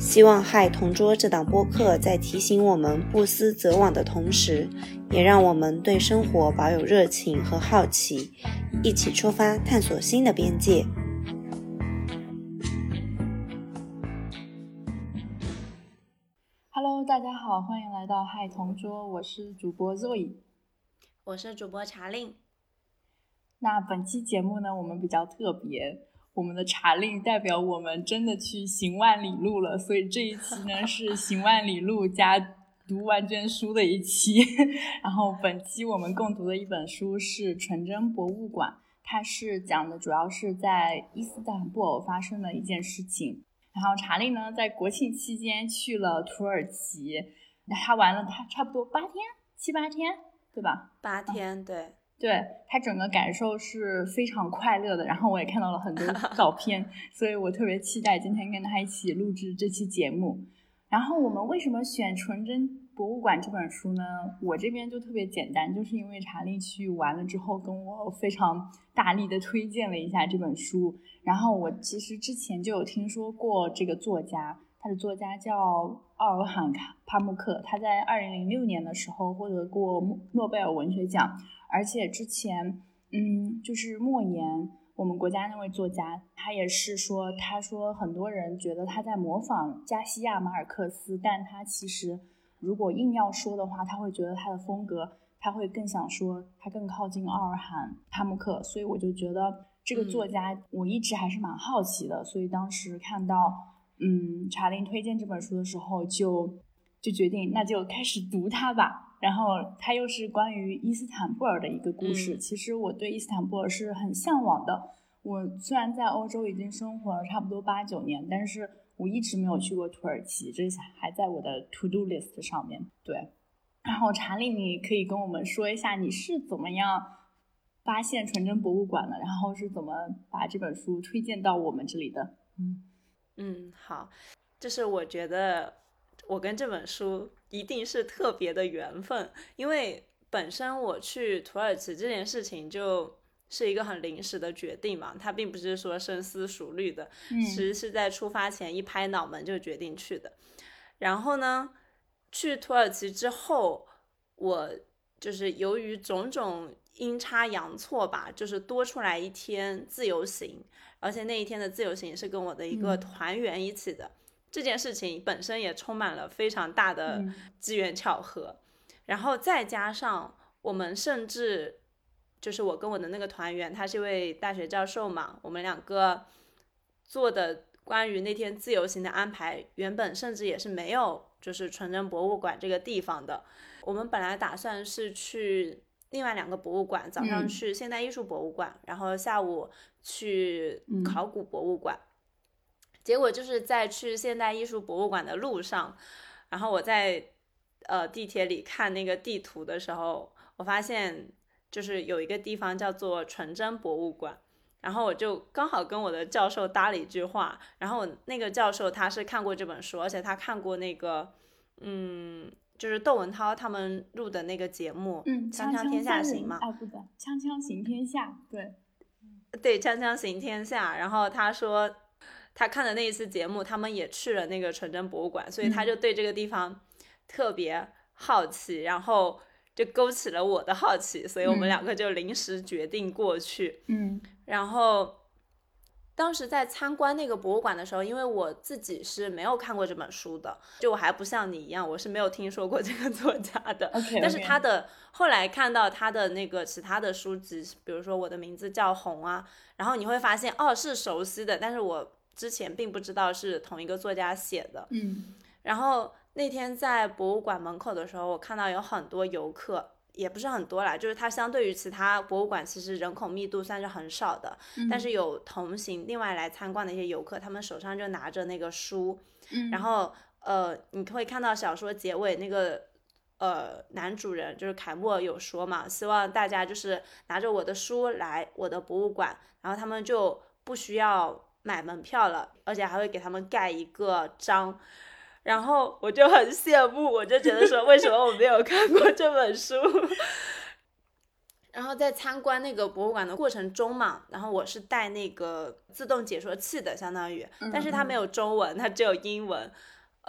希望《嗨同桌》这档播客在提醒我们不思则罔的同时，也让我们对生活保有热情和好奇，一起出发探索新的边界。Hello，大家好，欢迎来到《嗨同桌》，我是主播 Zoe，我是主播茶令。那本期节目呢，我们比较特别。我们的查令代表我们真的去行万里路了，所以这一期呢 是行万里路加读万卷书的一期。然后本期我们共读的一本书是《纯真博物馆》，它是讲的主要是在伊斯坦布尔发生的一件事情。然后查令呢在国庆期间去了土耳其，他玩了他差不多八天七八天，对吧？八天，对。对他整个感受是非常快乐的，然后我也看到了很多 照片，所以我特别期待今天跟他一起录制这期节目。然后我们为什么选《纯真博物馆》这本书呢？我这边就特别简单，就是因为查理去玩了之后跟我非常大力的推荐了一下这本书，然后我其实之前就有听说过这个作家，他的作家叫奥尔罕卡帕慕克，他在二零零六年的时候获得过诺贝尔文学奖。而且之前，嗯，就是莫言，我们国家那位作家，他也是说，他说很多人觉得他在模仿加西亚马尔克斯，但他其实如果硬要说的话，他会觉得他的风格，他会更想说他更靠近奥尔罕帕慕克，所以我就觉得这个作家，我一直还是蛮好奇的，所以当时看到，嗯，查林推荐这本书的时候，就就决定那就开始读它吧。然后它又是关于伊斯坦布尔的一个故事。其实我对伊斯坦布尔是很向往的。我虽然在欧洲已经生活了差不多八九年，但是我一直没有去过土耳其，这还在我的 to do list 上面。对。然后查理，你可以跟我们说一下你是怎么样发现纯真博物馆的，然后是怎么把这本书推荐到我们这里的？嗯嗯，好，就是我觉得我跟这本书。一定是特别的缘分，因为本身我去土耳其这件事情就是一个很临时的决定嘛，它并不是说深思熟虑的，其实是在出发前一拍脑门就决定去的。然后呢，去土耳其之后，我就是由于种种阴差阳错吧，就是多出来一天自由行，而且那一天的自由行是跟我的一个团员一起的。这件事情本身也充满了非常大的机缘巧合，然后再加上我们甚至就是我跟我的那个团员，他是一位大学教授嘛，我们两个做的关于那天自由行的安排，原本甚至也是没有就是纯真博物馆这个地方的。我们本来打算是去另外两个博物馆，早上去现代艺术博物馆，然后下午去考古博物馆。结果就是在去现代艺术博物馆的路上，然后我在呃地铁里看那个地图的时候，我发现就是有一个地方叫做纯真博物馆，然后我就刚好跟我的教授搭了一句话，然后那个教授他是看过这本书，而且他看过那个嗯，就是窦文涛他们录的那个节目，嗯，锵锵天下行嘛，啊不的，锵锵行天下，对，对，锵锵行天下，然后他说。他看的那一次节目，他们也去了那个纯真博物馆，所以他就对这个地方特别好奇，然后就勾起了我的好奇，所以我们两个就临时决定过去。嗯，然后当时在参观那个博物馆的时候，因为我自己是没有看过这本书的，就我还不像你一样，我是没有听说过这个作家的。但是他的后来看到他的那个其他的书籍，比如说我的名字叫红啊，然后你会发现哦是熟悉的，但是我。之前并不知道是同一个作家写的，嗯，然后那天在博物馆门口的时候，我看到有很多游客，也不是很多啦，就是它相对于其他博物馆，其实人口密度算是很少的，但是有同行另外来参观的一些游客，他们手上就拿着那个书，嗯，然后呃，你会看到小说结尾那个呃男主人就是凯莫有说嘛，希望大家就是拿着我的书来我的博物馆，然后他们就不需要买门票了，而且还会给他们盖一个章。然后我就很羡慕，我就觉得说，为什么我没有看过这本书？然后在参观那个博物馆的过程中嘛，然后我是带那个自动解说器的，相当于，但是它没有中文，它只有英文。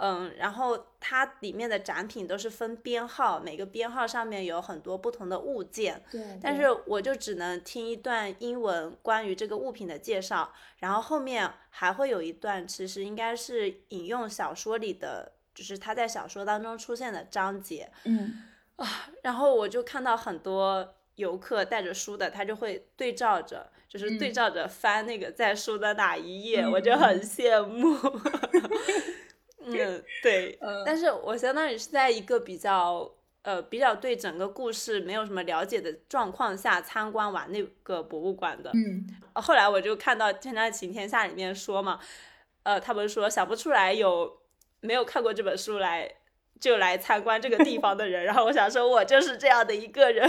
嗯，然后它里面的展品都是分编号，每个编号上面有很多不同的物件。对。但是我就只能听一段英文关于这个物品的介绍，然后后面还会有一段，其实应该是引用小说里的，就是他在小说当中出现的章节。嗯。啊，然后我就看到很多游客带着书的，他就会对照着，就是对照着翻那个在书的哪一页，我就很羡慕。嗯，对，但是我相当于是在一个比较呃比较对整个故事没有什么了解的状况下参观完那个博物馆的。嗯，后来我就看到《天在晴天下》里面说嘛，呃，他们说想不出来有没有看过这本书来就来参观这个地方的人，然后我想说，我就是这样的一个人。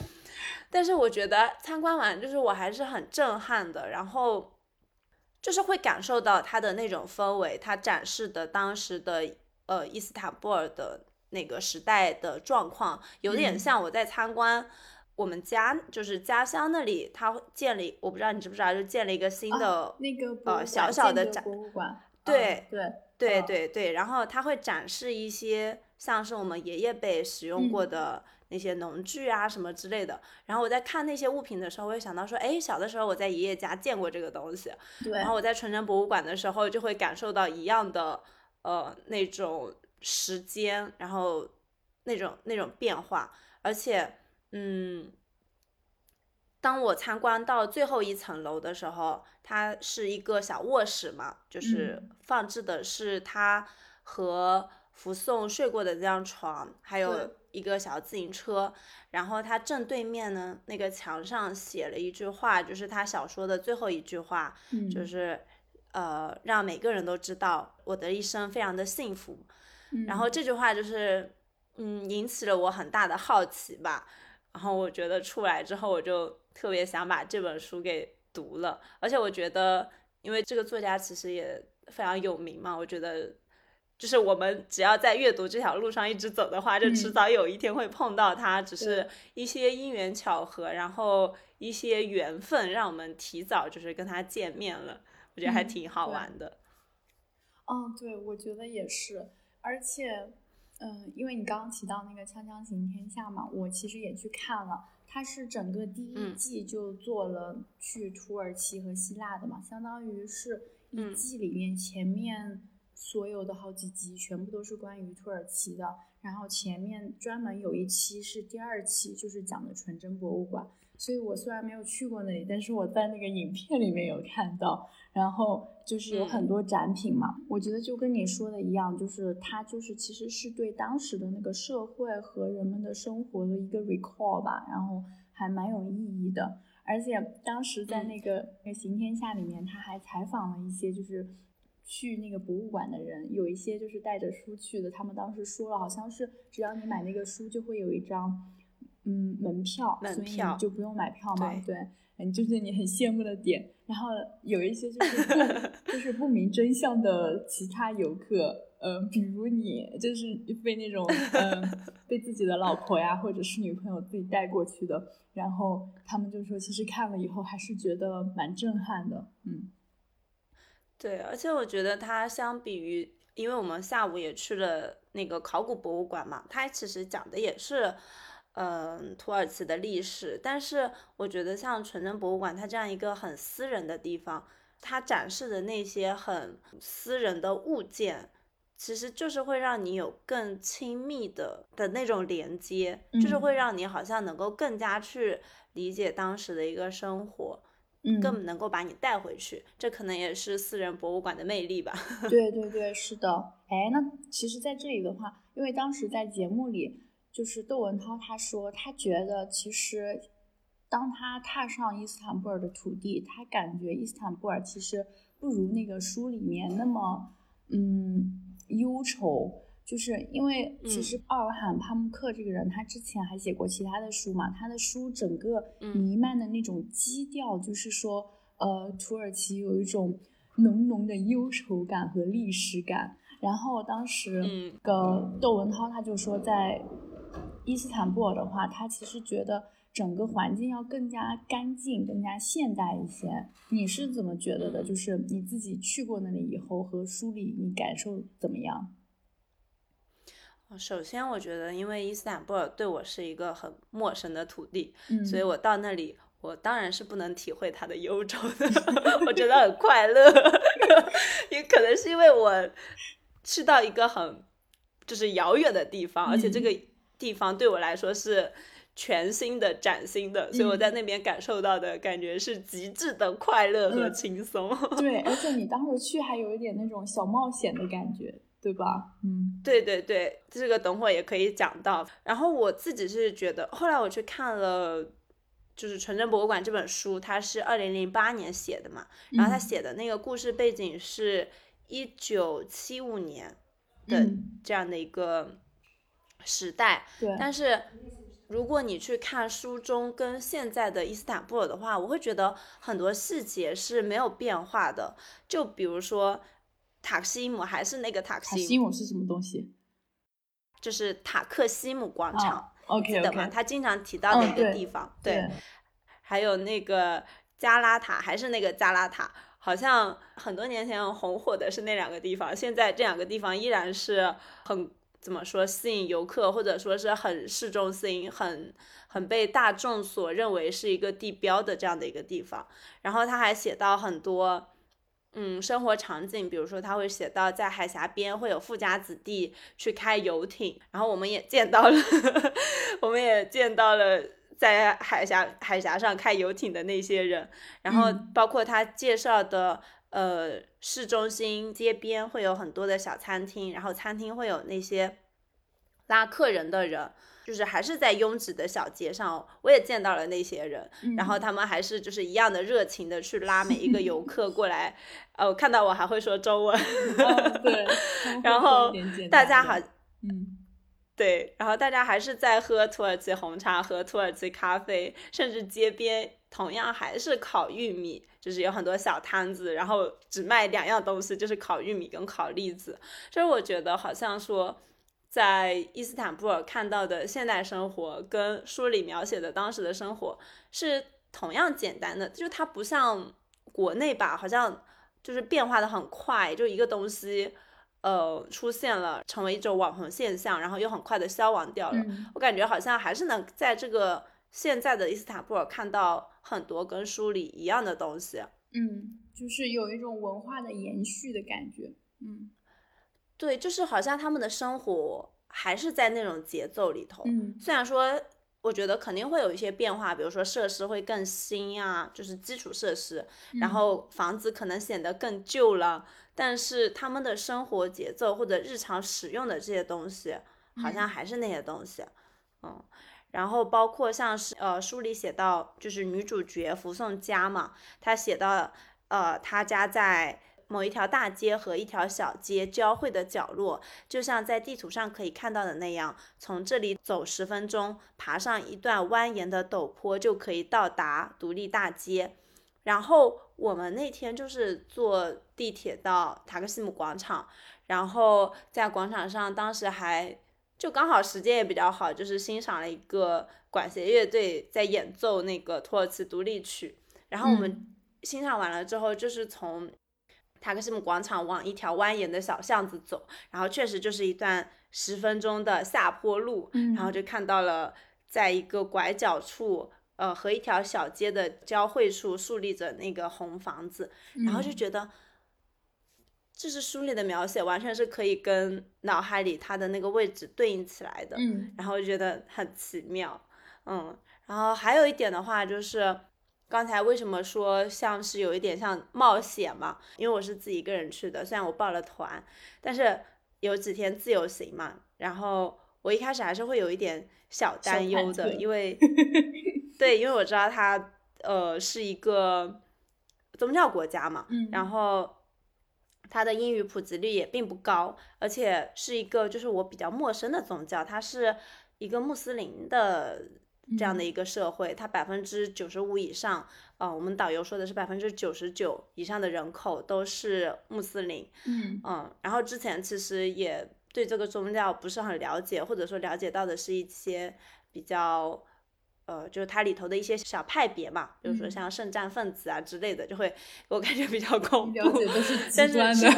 但是我觉得参观完就是我还是很震撼的，然后。就是会感受到它的那种氛围，它展示的当时的呃伊斯坦布尔的那个时代的状况，有点像我在参观我们家就是家乡那里，它建立我不知道你知不知道，就建了一个新的那个呃小小的展博物馆，对对对对对，然后它会展示一些像是我们爷爷辈使用过的。那些农具啊什么之类的，然后我在看那些物品的时候，我会想到说，哎，小的时候我在爷爷家见过这个东西。对。然后我在纯真博物馆的时候，就会感受到一样的，呃，那种时间，然后那种那种变化。而且，嗯，当我参观到最后一层楼的时候，它是一个小卧室嘛，就是放置的是他和福颂睡过的这张床，还有。一个小自行车，然后他正对面呢，那个墙上写了一句话，就是他小说的最后一句话，就是呃，让每个人都知道我的一生非常的幸福。然后这句话就是，嗯，引起了我很大的好奇吧。然后我觉得出来之后，我就特别想把这本书给读了。而且我觉得，因为这个作家其实也非常有名嘛，我觉得。就是我们只要在阅读这条路上一直走的话，就迟早有一天会碰到他。只是一些因缘巧合，然后一些缘分，让我们提早就是跟他见面了。我觉得还挺好玩的。嗯，对，我觉得也是。而且，嗯，因为你刚刚提到那个《锵锵行天下》嘛，我其实也去看了。它是整个第一季就做了去土耳其和希腊的嘛，相当于是一季里面前面。所有的好几集全部都是关于土耳其的，然后前面专门有一期是第二期，就是讲的纯真博物馆。所以我虽然没有去过那里，但是我在那个影片里面有看到，然后就是有很多展品嘛。我觉得就跟你说的一样，就是它就是其实是对当时的那个社会和人们的生活的一个 recall 吧，然后还蛮有意义的。而且当时在那个那个行天下里面，他还采访了一些就是。去那个博物馆的人有一些就是带着书去的，他们当时说了，好像是只要你买那个书，就会有一张嗯门票，门票就不用买票嘛。对，嗯，就是你很羡慕的点。然后有一些就是不就是不明真相的其他游客，嗯，比如你就是被那种嗯被自己的老婆呀或者是女朋友自己带过去的，然后他们就说其实看了以后还是觉得蛮震撼的，嗯。对，而且我觉得它相比于，因为我们下午也去了那个考古博物馆嘛，它其实讲的也是，嗯，土耳其的历史。但是我觉得像纯真博物馆，它这样一个很私人的地方，它展示的那些很私人的物件，其实就是会让你有更亲密的的那种连接，就是会让你好像能够更加去理解当时的一个生活。更能够把你带回去，这可能也是私人博物馆的魅力吧。对对对，是的。哎，那其实，在这里的话，因为当时在节目里，就是窦文涛他说，他觉得其实，当他踏上伊斯坦布尔的土地，他感觉伊斯坦布尔其实不如那个书里面那么，嗯忧愁，就是因为其实奥尔罕帕慕克这个人，他之前还写过其他的书嘛，他的书整个弥漫的那种基调，就是说，呃，土耳其有一种浓浓的忧愁感和历史感。然后当时个窦文涛他就说，在伊斯坦布尔的话，他其实觉得整个环境要更加干净、更加现代一些。你是怎么觉得的？就是你自己去过那里以后和书里你感受怎么样？首先，我觉得因为伊斯坦布尔对我是一个很陌生的土地，所以我到那里，我当然是不能体会它的忧愁的。我觉得很快乐，也可能是因为我。去到一个很就是遥远的地方，而且这个地方对我来说是全新的、崭新的，所以我在那边感受到的感觉是极致的快乐和轻松。对，而且你当时去还有一点那种小冒险的感觉，对吧？嗯，对对对，这个等会也可以讲到。然后我自己是觉得，后来我去看了就是《纯真博物馆》这本书，它是二零零八年写的嘛，然后他写的那个故事背景是。一九七五年的这样的一个时代，对。但是如果你去看书中跟现在的伊斯坦布尔的话，我会觉得很多细节是没有变化的。就比如说塔克西姆还是那个塔克西姆，塔西姆是什么东西？就是塔克西姆广场，OK OK。他经常提到的一个地方，对。还有那个加拉塔，还是那个加拉塔。好像很多年前红火的是那两个地方，现在这两个地方依然是很怎么说吸引游客，或者说是很市中心，很很被大众所认为是一个地标的这样的一个地方。然后他还写到很多嗯生活场景，比如说他会写到在海峡边会有富家子弟去开游艇，然后我们也见到了，我们也见到了。在海峡海峡上开游艇的那些人，然后包括他介绍的，呃，市中心街边会有很多的小餐厅，然后餐厅会有那些拉客人的人，就是还是在拥挤的小街上，我也见到了那些人，然后他们还是就是一样的热情的去拉每一个游客过来，呃，看到我还会说中文，对，然后大家好，嗯。对，然后大家还是在喝土耳其红茶，喝土耳其咖啡，甚至街边同样还是烤玉米，就是有很多小摊子，然后只卖两样东西，就是烤玉米跟烤栗子。就是我觉得好像说，在伊斯坦布尔看到的现代生活，跟书里描写的当时的生活是同样简单的，就它不像国内吧，好像就是变化的很快，就一个东西。呃，出现了，成为一种网红现象，然后又很快的消亡掉了。我感觉好像还是能在这个现在的伊斯坦布尔看到很多跟书里一样的东西。嗯，就是有一种文化的延续的感觉。嗯，对，就是好像他们的生活还是在那种节奏里头。嗯，虽然说我觉得肯定会有一些变化，比如说设施会更新啊，就是基础设施，然后房子可能显得更旧了。但是他们的生活节奏或者日常使用的这些东西，好像还是那些东西，嗯，然后包括像是呃书里写到，就是女主角福颂家嘛，她写到呃她家在某一条大街和一条小街交汇的角落，就像在地图上可以看到的那样，从这里走十分钟，爬上一段蜿蜒的陡坡就可以到达独立大街。然后我们那天就是坐地铁到塔克西姆广场，然后在广场上，当时还就刚好时间也比较好，就是欣赏了一个管弦乐队在演奏那个土耳其独立曲。然后我们欣赏完了之后，就是从塔克西姆广场往一条蜿蜒的小巷子走，然后确实就是一段十分钟的下坡路，然后就看到了在一个拐角处。呃，和一条小街的交汇处竖立着那个红房子，然后就觉得，这是书里的描写，完全是可以跟脑海里它的那个位置对应起来的。嗯，然后就觉得很奇妙。嗯，然后还有一点的话，就是刚才为什么说像是有一点像冒险嘛？因为我是自己一个人去的，虽然我报了团，但是有几天自由行嘛，然后我一开始还是会有一点小担忧的，因为。对，因为我知道它，呃，是一个宗教国家嘛，然后它的英语普及率也并不高，而且是一个就是我比较陌生的宗教，它是一个穆斯林的这样的一个社会，它百分之九十五以上，呃，我们导游说的是百分之九十九以上的人口都是穆斯林，嗯嗯，然后之前其实也对这个宗教不是很了解，或者说了解到的是一些比较。呃，就是它里头的一些小派别嘛，比如说像圣战分子啊之类的，就会我感觉比较恐怖。了解都是极端的。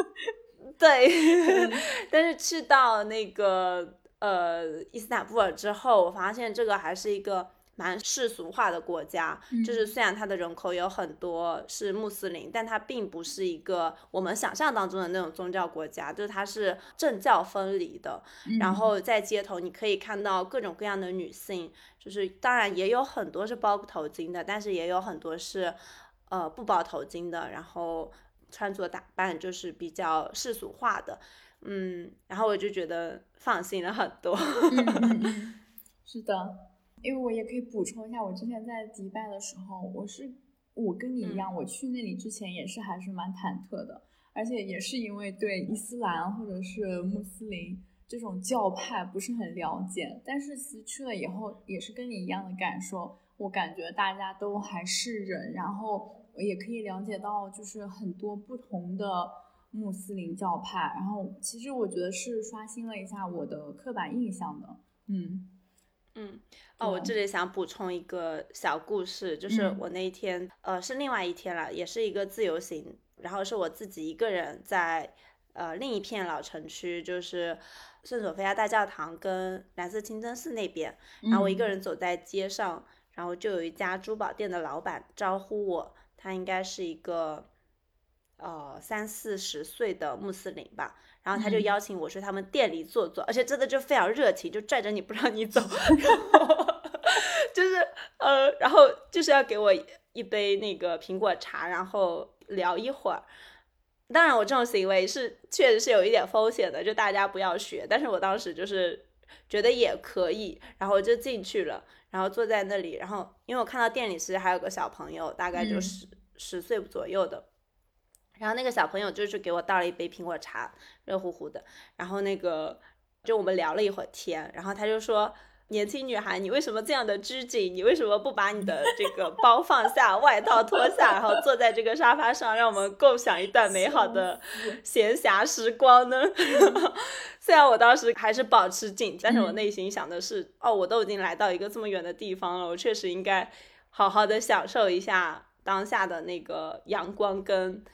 对，但是去到那个呃伊斯坦布尔之后，我发现这个还是一个。蛮世俗化的国家，就是虽然它的人口有很多是穆斯林，但它并不是一个我们想象当中的那种宗教国家，就是它是政教分离的。然后在街头你可以看到各种各样的女性，就是当然也有很多是包头巾的，但是也有很多是呃不包头巾的，然后穿着打扮就是比较世俗化的。嗯，然后我就觉得放心了很多。是的。因为我也可以补充一下，我之前在迪拜的时候，我是我跟你一样，我去那里之前也是还是蛮忐忑的，而且也是因为对伊斯兰或者是穆斯林这种教派不是很了解。但是其实去了以后，也是跟你一样的感受，我感觉大家都还是人，然后我也可以了解到就是很多不同的穆斯林教派，然后其实我觉得是刷新了一下我的刻板印象的，嗯。嗯，哦，我这里想补充一个小故事，就是我那一天，呃，是另外一天了，也是一个自由行，然后是我自己一个人在，呃，另一片老城区，就是圣索菲亚大教堂跟蓝色清真寺那边，然后我一个人走在街上，然后就有一家珠宝店的老板招呼我，他应该是一个，呃，三四十岁的穆斯林吧。然后他就邀请我去他们店里坐坐，而且真的就非常热情，就拽着你不让你走，然后就是呃，然后就是要给我一杯那个苹果茶，然后聊一会儿。当然，我这种行为是确实是有一点风险的，就大家不要学。但是我当时就是觉得也可以，然后就进去了，然后坐在那里，然后因为我看到店里其实还有个小朋友，大概就十十岁左右的。然后那个小朋友就是给我倒了一杯苹果茶，热乎乎的。然后那个就我们聊了一会儿天，然后他就说：“年轻女孩，你为什么这样的拘谨？你为什么不把你的这个包放下，外套脱下，然后坐在这个沙发上，让我们共享一段美好的闲暇时光呢？” 虽然我当时还是保持警惕，但是我内心想的是：哦，我都已经来到一个这么远的地方了，我确实应该好好的享受一下当下的那个阳光跟。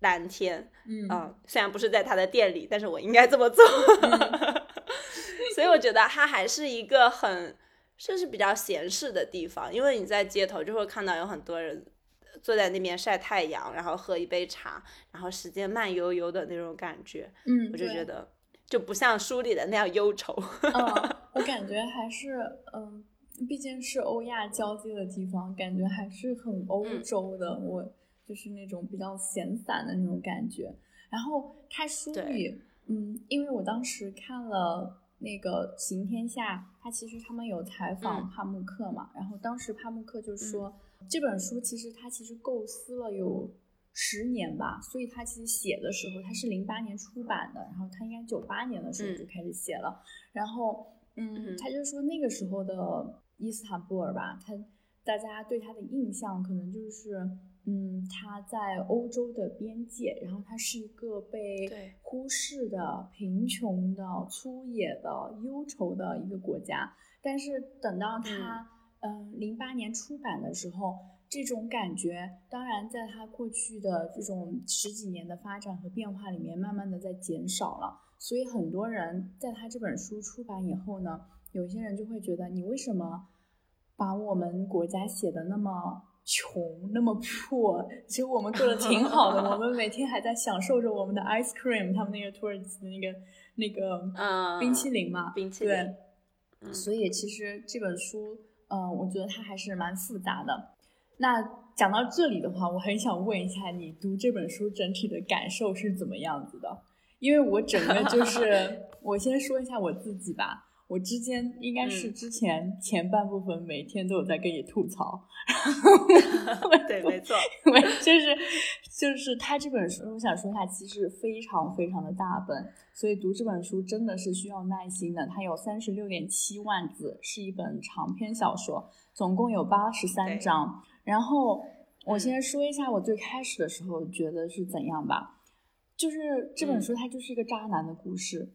蓝天，嗯，虽然不是在他的店里，但是我应该这么做。所以我觉得它还是一个很，就是比较闲适的地方，因为你在街头就会看到有很多人坐在那边晒太阳，然后喝一杯茶，然后时间慢悠悠的那种感觉。嗯，我就觉得就不像书里的那样忧愁。嗯，我感觉还是，嗯，毕竟是欧亚交界的地方，感觉还是很欧洲的。我。就是那种比较闲散的那种感觉，然后看书里，嗯，因为我当时看了那个《行天下》，他其实他们有采访帕慕克嘛，然后当时帕慕克就说这本书其实他其实构思了有十年吧，所以他其实写的时候他是零八年出版的，然后他应该九八年的时候就开始写了，然后嗯，他就说那个时候的伊斯坦布尔吧，他大家对他的印象可能就是。嗯，它在欧洲的边界，然后它是一个被忽视的、贫穷的、粗野的、忧愁的一个国家。但是等到它，嗯，零八年出版的时候，这种感觉，当然在它过去的这种十几年的发展和变化里面，慢慢的在减少了。所以很多人在他这本书出版以后呢，有些人就会觉得，你为什么把我们国家写的那么？穷那么破，其实我们过得挺好的。我们每天还在享受着我们的 ice cream，他们那个土耳其的那个那个冰淇淋嘛，冰淇淋。对，所以其实这本书，嗯，我觉得它还是蛮复杂的。那讲到这里的话，我很想问一下你读这本书整体的感受是怎么样子的？因为我整个就是，我先说一下我自己吧。我之间应该是之前前半部分每天都有在跟你吐槽，对，没错，就是就是他这本书，我想说一下，其实非常非常的大本，所以读这本书真的是需要耐心的。它有三十六点七万字，是一本长篇小说，总共有八十三章。然后我先说一下我最开始的时候觉得是怎样吧，就是这本书它就是一个渣男的故事。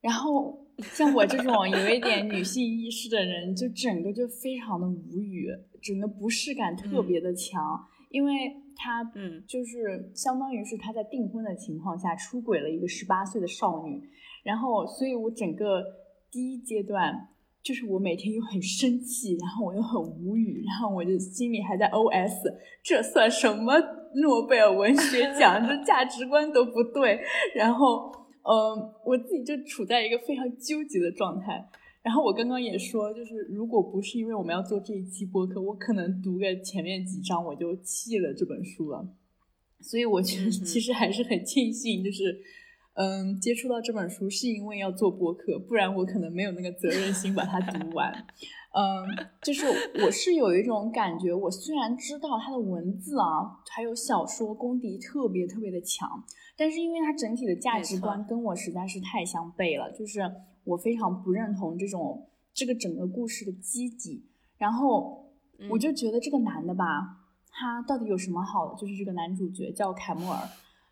然后像我这种有一点女性意识的人，就整个就非常的无语，整个不适感特别的强，因为他，嗯，就是相当于是他在订婚的情况下出轨了一个十八岁的少女，然后，所以我整个第一阶段就是我每天又很生气，然后我又很无语，然后我就心里还在 OS，这算什么诺贝尔文学奖？这价值观都不对，然后。嗯，我自己就处在一个非常纠结的状态。然后我刚刚也说，就是如果不是因为我们要做这一期播客，我可能读个前面几章我就弃了这本书了。所以我觉得其实还是很庆幸，就是嗯，接触到这本书是因为要做播客，不然我可能没有那个责任心把它读完。嗯，就是我是有一种感觉，我虽然知道它的文字啊，还有小说功底特别特别的强。但是因为它整体的价值观跟我实在是太相悖了，就是我非常不认同这种这个整个故事的基底，然后我就觉得这个男的吧，他到底有什么好的？就是这个男主角叫凯莫尔，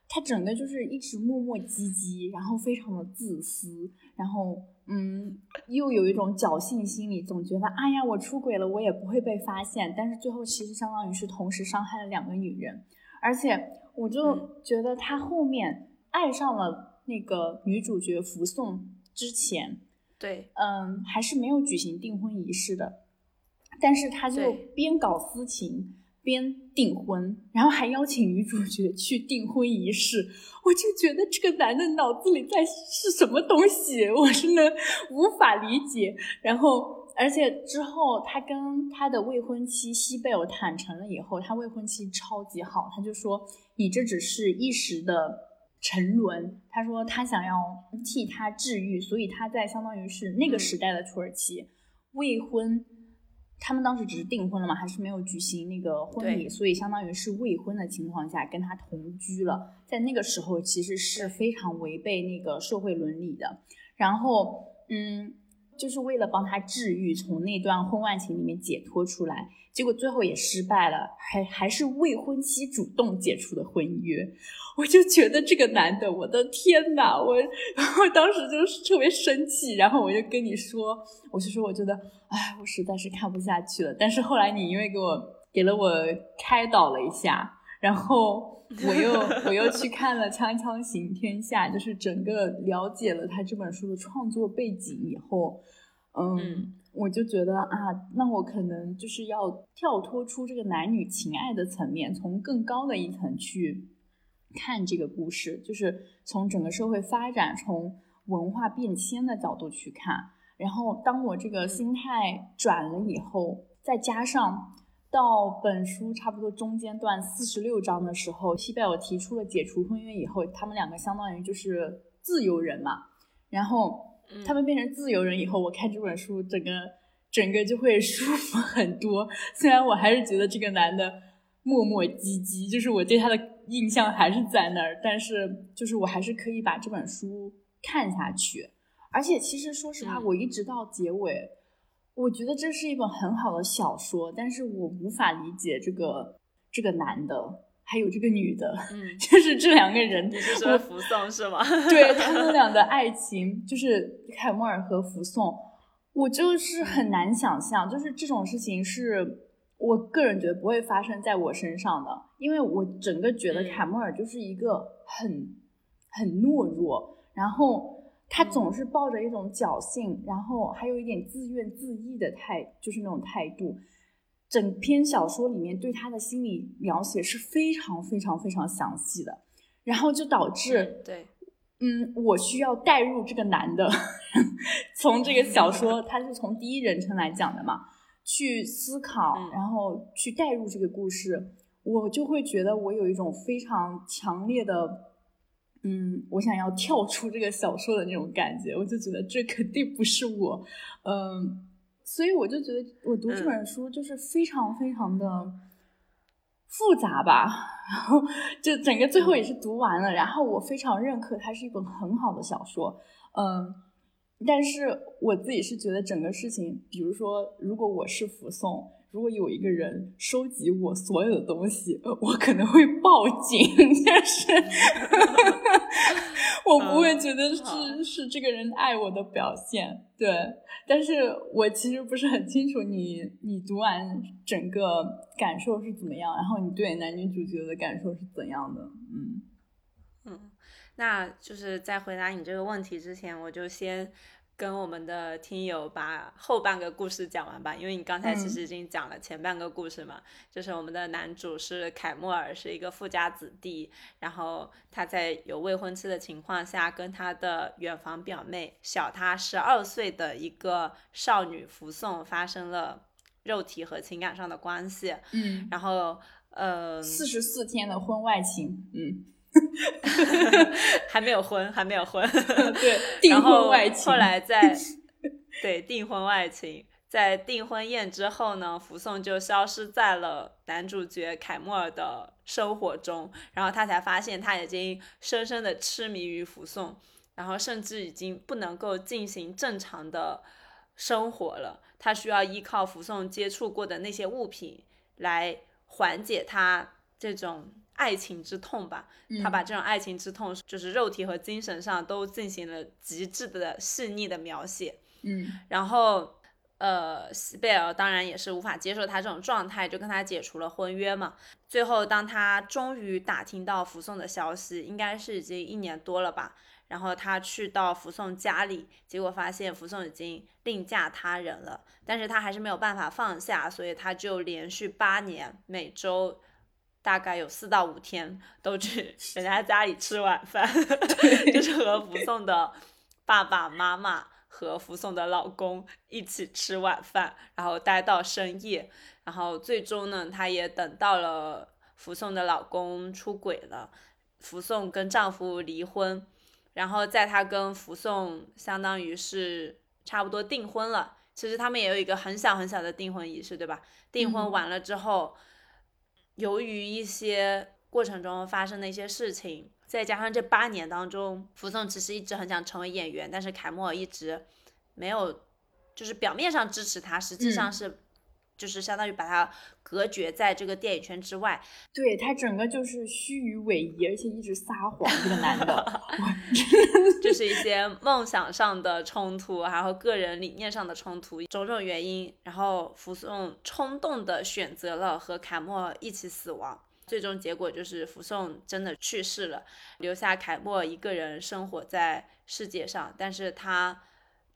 他整个就是一直磨磨唧唧，然后非常的自私，然后嗯，又有一种侥幸心理，总觉得哎呀我出轨了我也不会被发现，但是最后其实相当于是同时伤害了两个女人，而且。我就觉得他后面爱上了那个女主角福颂之前，对，嗯，还是没有举行订婚仪式的，但是他就边搞私情边订婚，然后还邀请女主角去订婚仪式，我就觉得这个男的脑子里在是什么东西，我真的无法理解，然后。而且之后，他跟他的未婚妻西贝尔坦诚了以后，他未婚妻超级好，他就说：“你这只是一时的沉沦。”他说他想要替他治愈，所以他在相当于是那个时代的土耳其未婚，他们当时只是订婚了嘛，还是没有举行那个婚礼，所以相当于是未婚的情况下跟他同居了。在那个时候，其实是非常违背那个社会伦理的。然后，嗯。就是为了帮他治愈，从那段婚外情里面解脱出来，结果最后也失败了，还还是未婚妻主动解除的婚约，我就觉得这个男的，我的天呐，我我当时就是特别生气，然后我就跟你说，我就说我觉得，哎，我实在是看不下去了。但是后来你因为给我给了我开导了一下，然后我又我又去看了《锵锵行天下》，就是整个了解了他这本书的创作背景以后。嗯，我就觉得啊，那我可能就是要跳脱出这个男女情爱的层面，从更高的一层去看这个故事，就是从整个社会发展、从文化变迁的角度去看。然后，当我这个心态转了以后，再加上到本书差不多中间段四十六章的时候，西贝尔提出了解除婚约以后，他们两个相当于就是自由人嘛，然后。他们变成自由人以后，我看这本书，整个整个就会舒服很多。虽然我还是觉得这个男的磨磨唧唧，就是我对他的印象还是在那儿，但是就是我还是可以把这本书看下去。而且其实说实话，我一直到结尾，我觉得这是一本很好的小说，但是我无法理解这个这个男的。还有这个女的，嗯，就是这两个人，你是说福颂是吗？对他们俩的爱情，就是凯莫尔和福颂，我就是很难想象，就是这种事情是我个人觉得不会发生在我身上的，因为我整个觉得凯莫尔就是一个很很懦弱，然后他总是抱着一种侥幸，然后还有一点自怨自艾的态，就是那种态度。整篇小说里面对他的心理描写是非常非常非常详细的，然后就导致对，嗯，我需要代入这个男的，从这个小说他是从第一人称来讲的嘛，去思考，然后去代入这个故事，我就会觉得我有一种非常强烈的嗯，我想要跳出这个小说的那种感觉，我就觉得这肯定不是我，嗯，所以我就觉得我读这本书就是非常非常的复杂吧，然后就整个最后也是读完了，然后我非常认可它是一本很好的小说，嗯，但是我自己是觉得整个事情，比如说如果我是福宋。如果有一个人收集我所有的东西，我可能会报警。但是，我不会觉得是是这个人爱我的表现。对，但是我其实不是很清楚你你读完整个感受是怎么样，然后你对男女主角的感受是怎样的？嗯嗯，那就是在回答你这个问题之前，我就先。跟我们的听友把后半个故事讲完吧，因为你刚才其实已经讲了前半个故事嘛，就是我们的男主是凯莫尔，是一个富家子弟，然后他在有未婚妻的情况下，跟他的远房表妹小他十二岁的一个少女福颂发生了肉体和情感上的关系，嗯，然后呃，四十四天的婚外情，嗯。还没有婚，还没有婚。对，订婚外情。后来在对订婚外情，在订婚宴之后呢，福颂就消失在了男主角凯莫尔的生活中。然后他才发现，他已经深深的痴迷于福颂，然后甚至已经不能够进行正常的生活了。他需要依靠福颂接触过的那些物品来缓解他这种。爱情之痛吧，他把这种爱情之痛，就是肉体和精神上都进行了极致的细腻的描写。嗯，然后，呃，西贝尔当然也是无法接受他这种状态，就跟他解除了婚约嘛。最后，当他终于打听到福颂的消息，应该是已经一年多了吧。然后他去到福颂家里，结果发现福颂已经另嫁他人了，但是他还是没有办法放下，所以他就连续八年每周。大概有四到五天都去 人家家里吃晚饭，就是和福送的爸爸妈妈和福送的老公一起吃晚饭，然后待到深夜，然后最终呢，她也等到了福送的老公出轨了，福送跟丈夫离婚，然后在她跟福送相当于是差不多订婚了，其实他们也有一个很小很小的订婚仪式，对吧？订婚完了之后。由于一些过程中发生的一些事情，再加上这八年当中，福颂其实一直很想成为演员，但是凯莫尔一直没有，就是表面上支持他，实际上是。就是相当于把他隔绝在这个电影圈之外，对他整个就是虚与委蛇，而且一直撒谎。这个男的 就是一些梦想上的冲突，然后个人理念上的冲突，种种原因，然后福颂冲动的选择了和凯莫一起死亡，最终结果就是福颂真的去世了，留下凯莫一个人生活在世界上，但是他。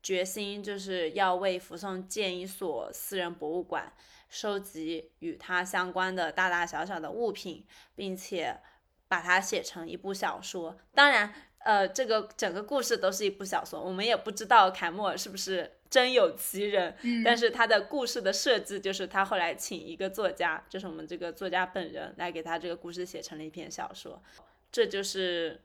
决心就是要为福颂建一所私人博物馆，收集与他相关的大大小小的物品，并且把它写成一部小说。当然，呃，这个整个故事都是一部小说，我们也不知道凯莫尔是不是真有其人。嗯，但是他的故事的设计就是他后来请一个作家，就是我们这个作家本人来给他这个故事写成了一篇小说，这就是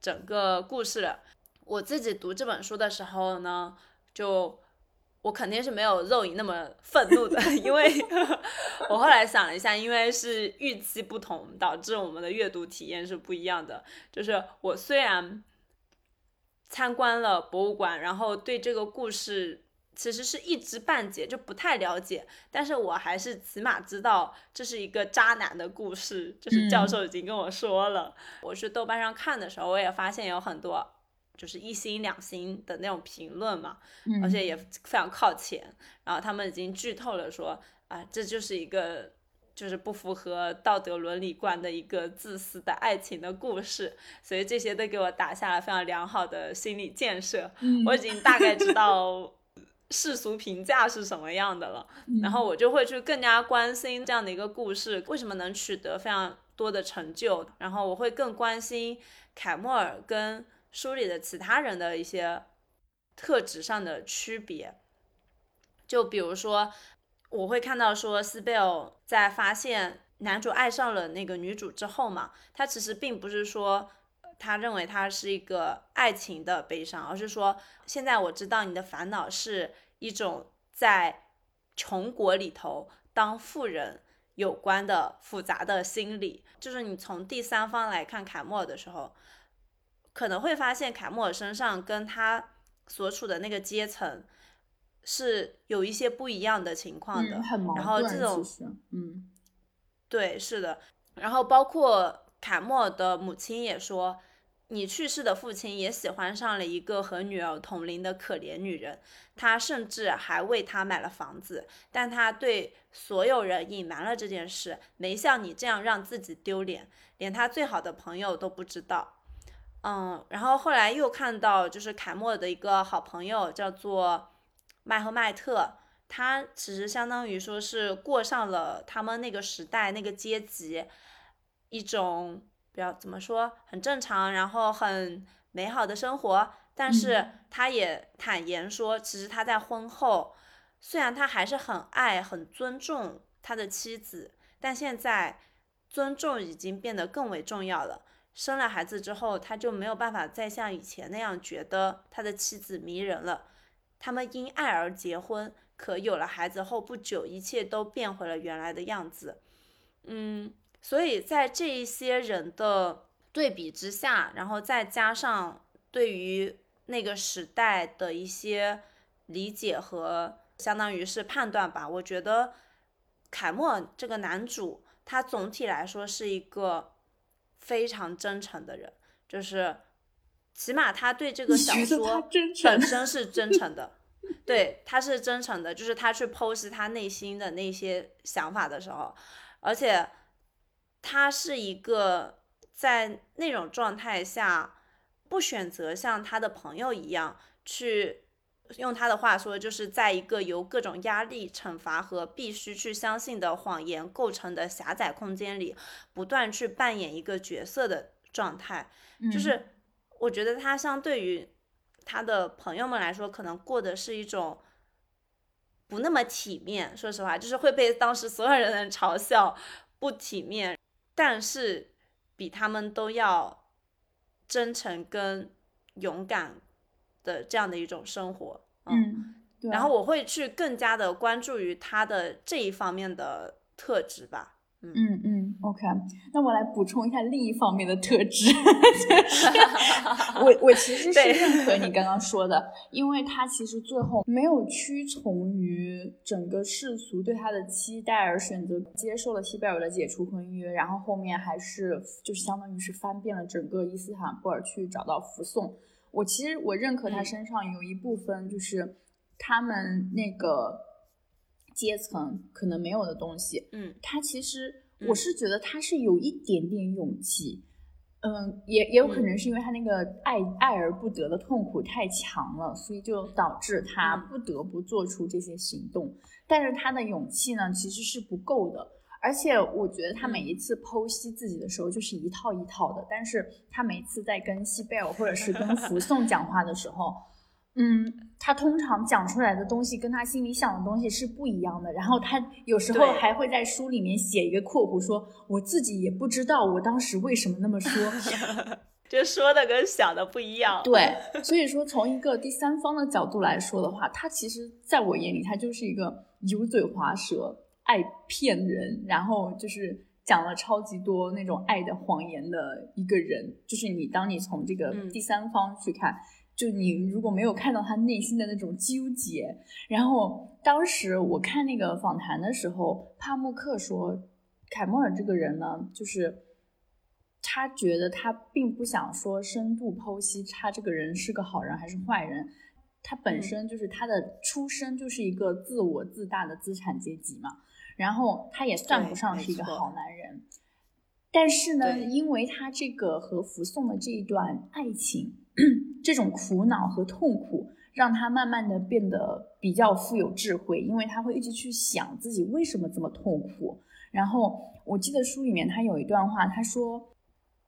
整个故事了。我自己读这本书的时候呢，就我肯定是没有肉影那么愤怒的，因为我后来想了一下，因为是预期不同，导致我们的阅读体验是不一样的。就是我虽然参观了博物馆，然后对这个故事其实是一知半解，就不太了解，但是我还是起码知道这是一个渣男的故事，就是教授已经跟我说了。我去豆瓣上看的时候，我也发现有很多。就是一星两星的那种评论嘛，而且也非常靠前。然后他们已经剧透了，说啊，这就是一个就是不符合道德伦理观的一个自私的爱情的故事。所以这些都给我打下了非常良好的心理建设。我已经大概知道世俗评价是什么样的了，然后我就会去更加关心这样的一个故事为什么能取得非常多的成就。然后我会更关心凯莫尔跟。书里的其他人的一些特质上的区别，就比如说，我会看到说，斯贝尔在发现男主爱上了那个女主之后嘛，他其实并不是说他认为他是一个爱情的悲伤，而是说现在我知道你的烦恼是一种在穷国里头当富人有关的复杂的心理。就是你从第三方来看凯莫尔的时候，可能会发现凯莫尔身上跟他所处的那个阶层是有一些不一样的情况的。然后这种，嗯，对，是的。然后包括凯莫尔的母亲也说。你去世的父亲也喜欢上了一个和女儿同龄的可怜女人，他甚至还为她买了房子，但他对所有人隐瞒了这件事，没像你这样让自己丢脸，连他最好的朋友都不知道。嗯，然后后来又看到，就是凯莫的一个好朋友叫做麦赫麦特，他其实相当于说是过上了他们那个时代那个阶级一种。比较怎么说很正常，然后很美好的生活，但是他也坦言说，其实他在婚后，虽然他还是很爱、很尊重他的妻子，但现在尊重已经变得更为重要了。生了孩子之后，他就没有办法再像以前那样觉得他的妻子迷人了。他们因爱而结婚，可有了孩子后不久，一切都变回了原来的样子。嗯。所以在这一些人的对比之下，然后再加上对于那个时代的一些理解和相当于是判断吧，我觉得凯莫这个男主他总体来说是一个非常真诚的人，就是起码他对这个小说本身是真诚的，对，他是真诚的，就是他去剖析他内心的那些想法的时候，而且。他是一个在那种状态下不选择像他的朋友一样去用他的话说，就是在一个由各种压力、惩罚和必须去相信的谎言构成的狭窄空间里，不断去扮演一个角色的状态。就是我觉得他相对于他的朋友们来说，可能过的是一种不那么体面。说实话，就是会被当时所有人的嘲笑不体面。但是比他们都要真诚跟勇敢的这样的一种生活，嗯，然后我会去更加的关注于他的这一方面的特质吧。嗯嗯，OK，那我来补充一下另一方面的特质，就 是我我其实是认可你刚刚说的，因为他其实最后没有屈从于整个世俗对他的期待而选择接受了西贝尔的解除婚约，然后后面还是就是相当于是翻遍了整个伊斯坦布尔去找到福宋。我其实我认可他身上有一部分就是他们那个。阶层可能没有的东西，嗯，他其实我是觉得他是有一点点勇气，嗯，也也有可能是因为他那个爱爱而不得的痛苦太强了，所以就导致他不得不做出这些行动。但是他的勇气呢，其实是不够的，而且我觉得他每一次剖析自己的时候就是一套一套的，但是他每次在跟西贝尔或者是跟福颂讲话的时候。嗯，他通常讲出来的东西跟他心里想的东西是不一样的。然后他有时候还会在书里面写一个括弧，说我自己也不知道我当时为什么那么说，就说的跟想的不一样。对，所以说从一个第三方的角度来说的话，他其实在我眼里，他就是一个油嘴滑舌、爱骗人，然后就是讲了超级多那种爱的谎言的一个人。就是你当你从这个第三方去看。就你如果没有看到他内心的那种纠结，然后当时我看那个访谈的时候，帕慕克说，凯莫尔这个人呢，就是他觉得他并不想说深度剖析他这个人是个好人还是坏人，他本身就是他的出身就是一个自我自大的资产阶级嘛，然后他也算不上是一个好男人，但是呢，因为他这个和福颂的这一段爱情。这种苦恼和痛苦，让他慢慢的变得比较富有智慧，因为他会一直去想自己为什么这么痛苦。然后我记得书里面他有一段话，他说：“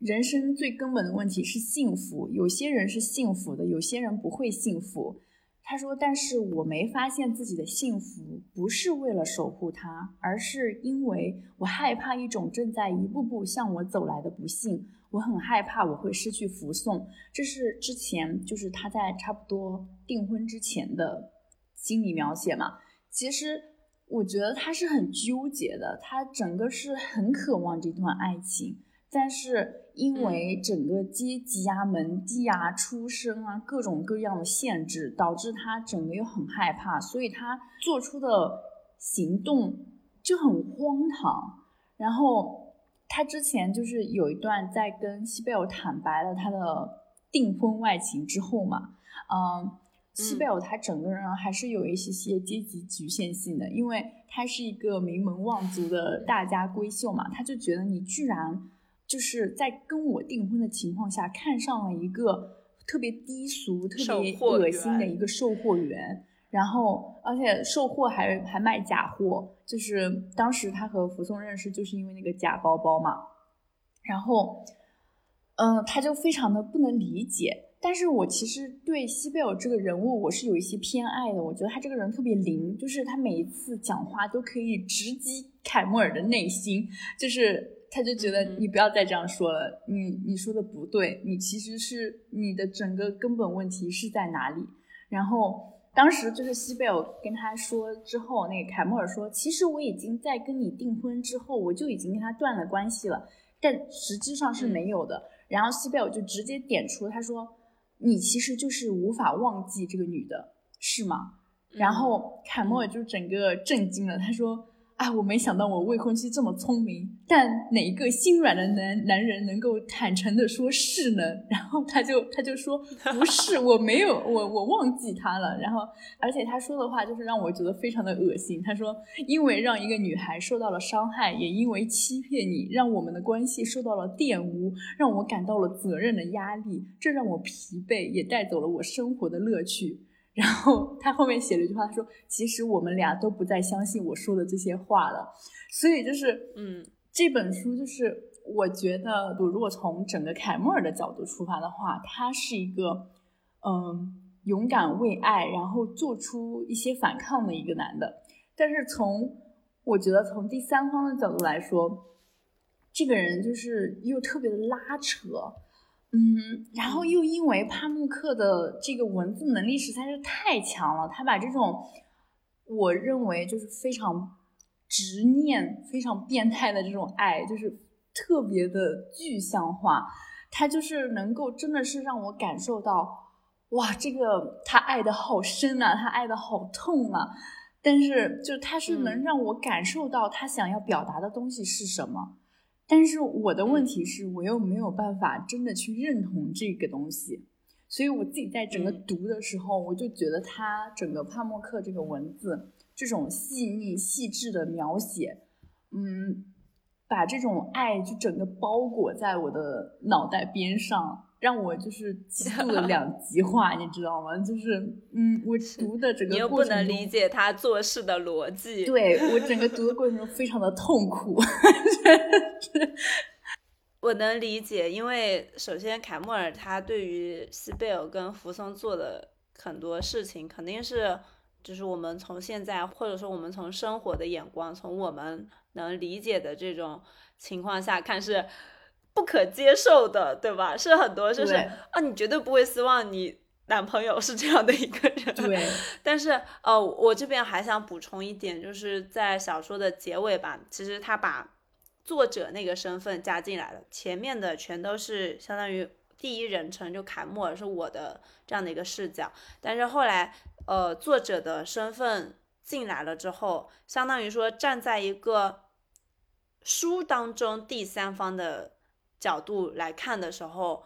人生最根本的问题是幸福，有些人是幸福的，有些人不会幸福。”他说：“但是我没发现自己的幸福不是为了守护他，而是因为我害怕一种正在一步步向我走来的不幸。我很害怕我会失去福送。这是之前就是他在差不多订婚之前的心理描写嘛。其实我觉得他是很纠结的，他整个是很渴望这段爱情。”但是因为整个阶级啊、门第啊、出身啊各种各样的限制，导致他整个又很害怕，所以他做出的行动就很荒唐。然后他之前就是有一段在跟西贝尔坦白了他的订婚外情之后嘛，嗯，西贝尔他整个人还是有一些些阶级局限性的，因为他是一个名门望族的大家闺秀嘛，他就觉得你居然。就是在跟我订婚的情况下，看上了一个特别低俗、特别恶心的一个售货员，然后而且售货还还卖假货。就是当时他和福松认识，就是因为那个假包包嘛。然后，嗯，他就非常的不能理解。但是我其实对西贝尔这个人物，我是有一些偏爱的。我觉得他这个人特别灵，就是他每一次讲话都可以直击凯莫尔的内心，就是。他就觉得你不要再这样说了，你你说的不对，你其实是你的整个根本问题是在哪里？然后当时就是西贝尔跟他说之后，那个凯莫尔说，其实我已经在跟你订婚之后，我就已经跟他断了关系了，但实际上是没有的。然后西贝尔就直接点出，他说，你其实就是无法忘记这个女的，是吗？然后凯莫尔就整个震惊了，他说。啊，我没想到我未婚妻这么聪明，但哪个心软的男男人能够坦诚的说是呢？然后他就他就说 不是，我没有，我我忘记他了。然后而且他说的话就是让我觉得非常的恶心。他说，因为让一个女孩受到了伤害，也因为欺骗你，让我们的关系受到了玷污，让我感到了责任的压力，这让我疲惫，也带走了我生活的乐趣。然后他后面写了一句话，他说：“其实我们俩都不再相信我说的这些话了。”所以就是，嗯，这本书就是我觉得，我如果从整个凯莫尔的角度出发的话，他是一个，嗯，勇敢为爱，然后做出一些反抗的一个男的。但是从我觉得从第三方的角度来说，这个人就是又特别的拉扯。嗯，然后又因为帕慕克的这个文字能力实在是太强了，他把这种我认为就是非常执念、非常变态的这种爱，就是特别的具象化。他就是能够真的是让我感受到，哇，这个他爱的好深啊，他爱的好痛啊。但是，就他是能让我感受到他想要表达的东西是什么。但是我的问题是我又没有办法真的去认同这个东西，所以我自己在整个读的时候，我就觉得他整个帕默克这个文字这种细腻细致的描写，嗯，把这种爱就整个包裹在我的脑袋边上。让我就是极度的两极化，你知道吗？就是，嗯，我读的整个你又不能理解他做事的逻辑，对我整个读的过程中非常的痛苦。我能理解，因为首先凯莫尔他对于西贝尔跟福松做的很多事情，肯定是就是我们从现在或者说我们从生活的眼光，从我们能理解的这种情况下看是。不可接受的，对吧？是很多，就是啊，你绝对不会希望你男朋友是这样的一个人。对。但是，呃，我这边还想补充一点，就是在小说的结尾吧，其实他把作者那个身份加进来了，前面的全都是相当于第一人称，就凯莫尔是我的这样的一个视角。但是后来，呃，作者的身份进来了之后，相当于说站在一个书当中第三方的。角度来看的时候，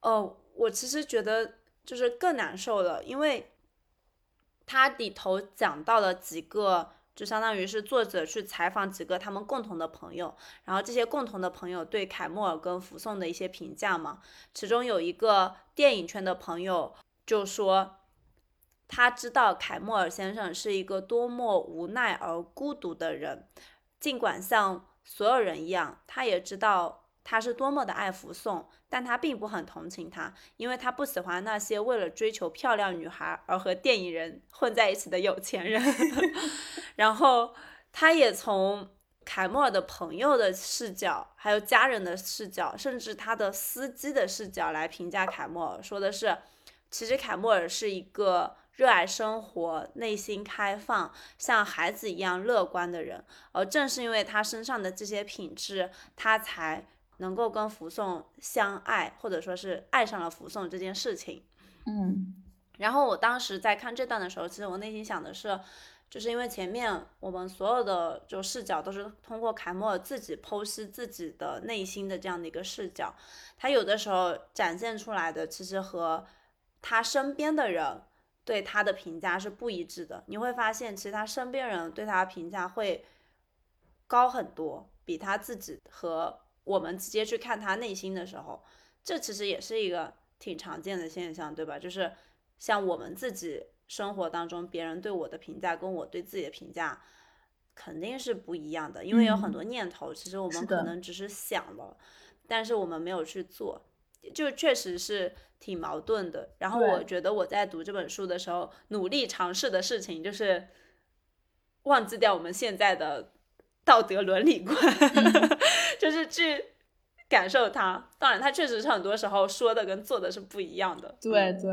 呃，我其实觉得就是更难受了，因为它里头讲到了几个，就相当于是作者去采访几个他们共同的朋友，然后这些共同的朋友对凯莫尔跟福颂的一些评价嘛，其中有一个电影圈的朋友就说，他知道凯莫尔先生是一个多么无奈而孤独的人，尽管像所有人一样，他也知道。他是多么的爱福颂，但他并不很同情他，因为他不喜欢那些为了追求漂亮女孩而和电影人混在一起的有钱人。然后他也从凯莫尔的朋友的视角，还有家人的视角，甚至他的司机的视角来评价凯莫尔，说的是，其实凯莫尔是一个。热爱生活、内心开放、像孩子一样乐观的人，而正是因为他身上的这些品质，他才能够跟福颂相爱，或者说是爱上了福颂这件事情。嗯，然后我当时在看这段的时候，其实我内心想的是，就是因为前面我们所有的就视角都是通过凯莫尔自己剖析自己的内心的这样的一个视角，他有的时候展现出来的其实和他身边的人。对他的评价是不一致的，你会发现，其实他身边人对他的评价会高很多，比他自己和我们直接去看他内心的时候，这其实也是一个挺常见的现象，对吧？就是像我们自己生活当中，别人对我的评价跟我对自己的评价肯定是不一样的，因为有很多念头，其实我们可能只是想了，但是我们没有去做。就确实是挺矛盾的。然后我觉得我在读这本书的时候，努力尝试的事情就是忘记掉我们现在的道德伦理观，就是去感受它。当然，它确实是很多时候说的跟做的是不一样的。对对，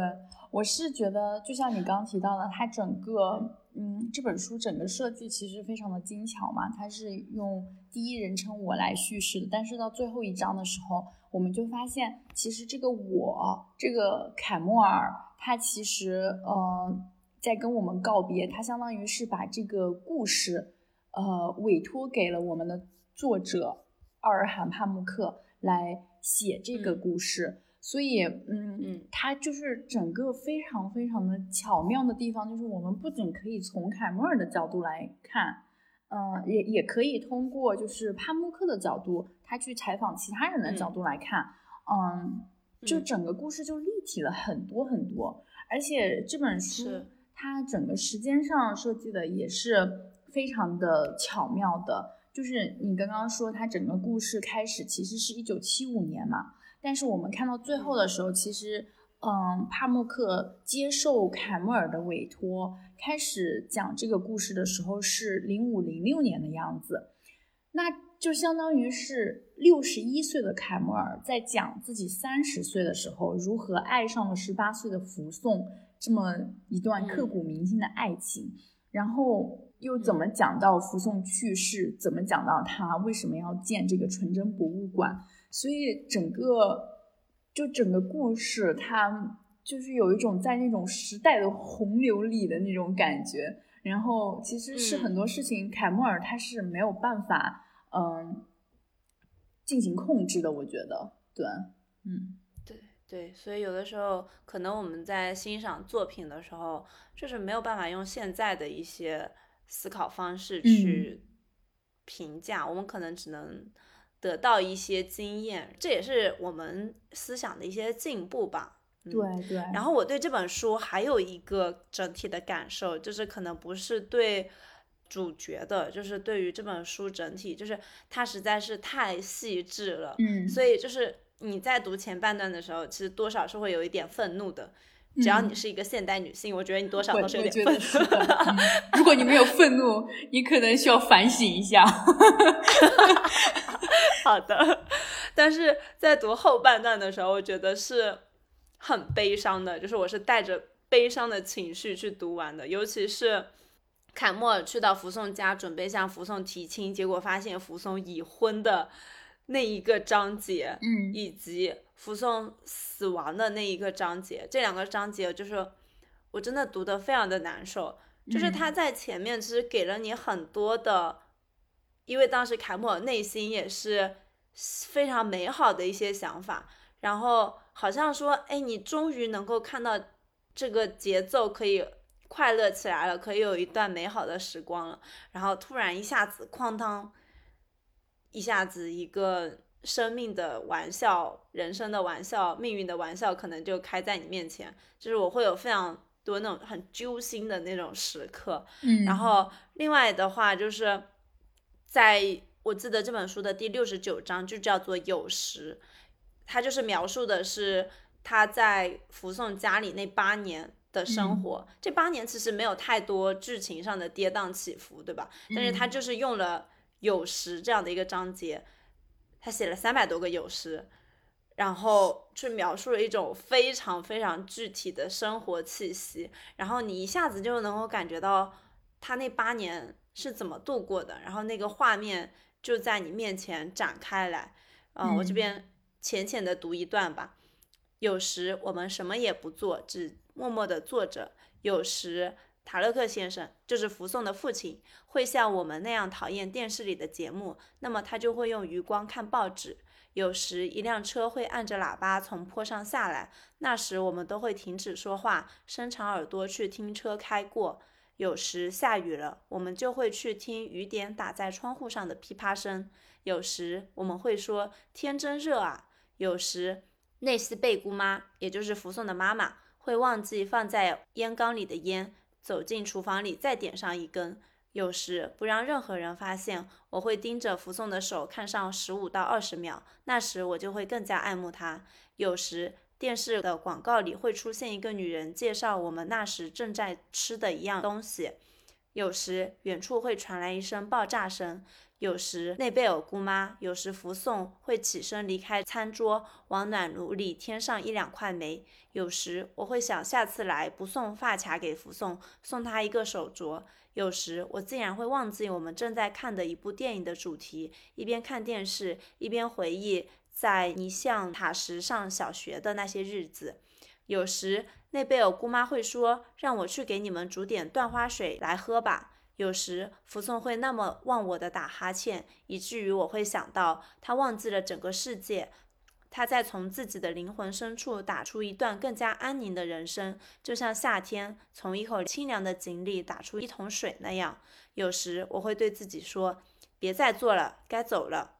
我是觉得，就像你刚刚提到的，它整个。嗯，这本书整个设计其实非常的精巧嘛，它是用第一人称我来叙事的。但是到最后一章的时候，我们就发现，其实这个我，这个凯莫尔，他其实呃在跟我们告别，他相当于是把这个故事呃委托给了我们的作者奥尔罕帕慕克来写这个故事。所以，嗯嗯，它就是整个非常非常的巧妙的地方，就是我们不仅可以从凯莫尔的角度来看，嗯，也也可以通过就是帕慕克的角度，他去采访其他人的角度来看，嗯，就整个故事就立体了很多很多。而且这本书它整个时间上设计的也是非常的巧妙的，就是你刚刚说它整个故事开始其实是一九七五年嘛。但是我们看到最后的时候，其实，嗯，帕慕克接受凯莫尔的委托，开始讲这个故事的时候是零五零六年的样子，那就相当于是六十一岁的凯莫尔在讲自己三十岁的时候如何爱上了十八岁的福颂这么一段刻骨铭心的爱情，然后又怎么讲到福颂去世，怎么讲到他为什么要建这个纯真博物馆。所以整个就整个故事，它就是有一种在那种时代的洪流里的那种感觉。然后其实是很多事情，凯莫尔他是没有办法嗯进行控制的。我觉得，对，嗯，对对。所以有的时候，可能我们在欣赏作品的时候，就是没有办法用现在的一些思考方式去评价，我们可能只能。得到一些经验，这也是我们思想的一些进步吧。对对。然后我对这本书还有一个整体的感受，就是可能不是对主角的，就是对于这本书整体，就是它实在是太细致了。嗯。所以就是你在读前半段的时候，其实多少是会有一点愤怒的。只要你是一个现代女性，我觉得你多少都是有点愤怒。如果你没有愤怒，你可能需要反省一下。好的，但是在读后半段的时候，我觉得是很悲伤的，就是我是带着悲伤的情绪去读完的。尤其是凯莫尔去到福颂家，准备向福颂提亲，结果发现福颂已婚的那一个章节，嗯，以及福送死亡的那一个章节，这两个章节就是我真的读的非常的难受。就是他在前面其实给了你很多的。因为当时凯莫尔内心也是非常美好的一些想法，然后好像说，哎，你终于能够看到这个节奏可以快乐起来了，可以有一段美好的时光了，然后突然一下子哐当，一下子一个生命的玩笑、人生的玩笑、命运的玩笑，可能就开在你面前，就是我会有非常多那种很揪心的那种时刻。嗯，然后另外的话就是。在我记得这本书的第六十九章就叫做有时，它就是描述的是他在福送家里那八年的生活。这八年其实没有太多剧情上的跌宕起伏，对吧？但是他就是用了有时这样的一个章节，他写了三百多个有时，然后去描述了一种非常非常具体的生活气息，然后你一下子就能够感觉到他那八年是怎么度过的，然后那个画面。就在你面前展开来，嗯，我这边浅浅的读一段吧。有时我们什么也不做，只默默的坐着；有时塔勒克先生就是福颂的父亲，会像我们那样讨厌电视里的节目，那么他就会用余光看报纸。有时一辆车会按着喇叭从坡上下来，那时我们都会停止说话，伸长耳朵去听车开过。有时下雨了，我们就会去听雨点打在窗户上的噼啪声。有时我们会说天真热啊。有时内斯贝姑妈，也就是福颂的妈妈，会忘记放在烟缸里的烟，走进厨房里再点上一根。有时不让任何人发现，我会盯着福送的手看上十五到二十秒，那时我就会更加爱慕他。有时。电视的广告里会出现一个女人介绍我们那时正在吃的一样东西，有时远处会传来一声爆炸声，有时内贝尔姑妈，有时福颂会起身离开餐桌，往暖炉里添上一两块煤，有时我会想下次来不送发卡给福颂，送他一个手镯，有时我竟然会忘记我们正在看的一部电影的主题，一边看电视一边回忆。在尼象塔什上小学的那些日子，有时内贝尔姑妈会说：“让我去给你们煮点断花水来喝吧。”有时福颂会那么忘我的打哈欠，以至于我会想到他忘记了整个世界，他在从自己的灵魂深处打出一段更加安宁的人生，就像夏天从一口清凉的井里打出一桶水那样。有时我会对自己说：“别再做了，该走了。”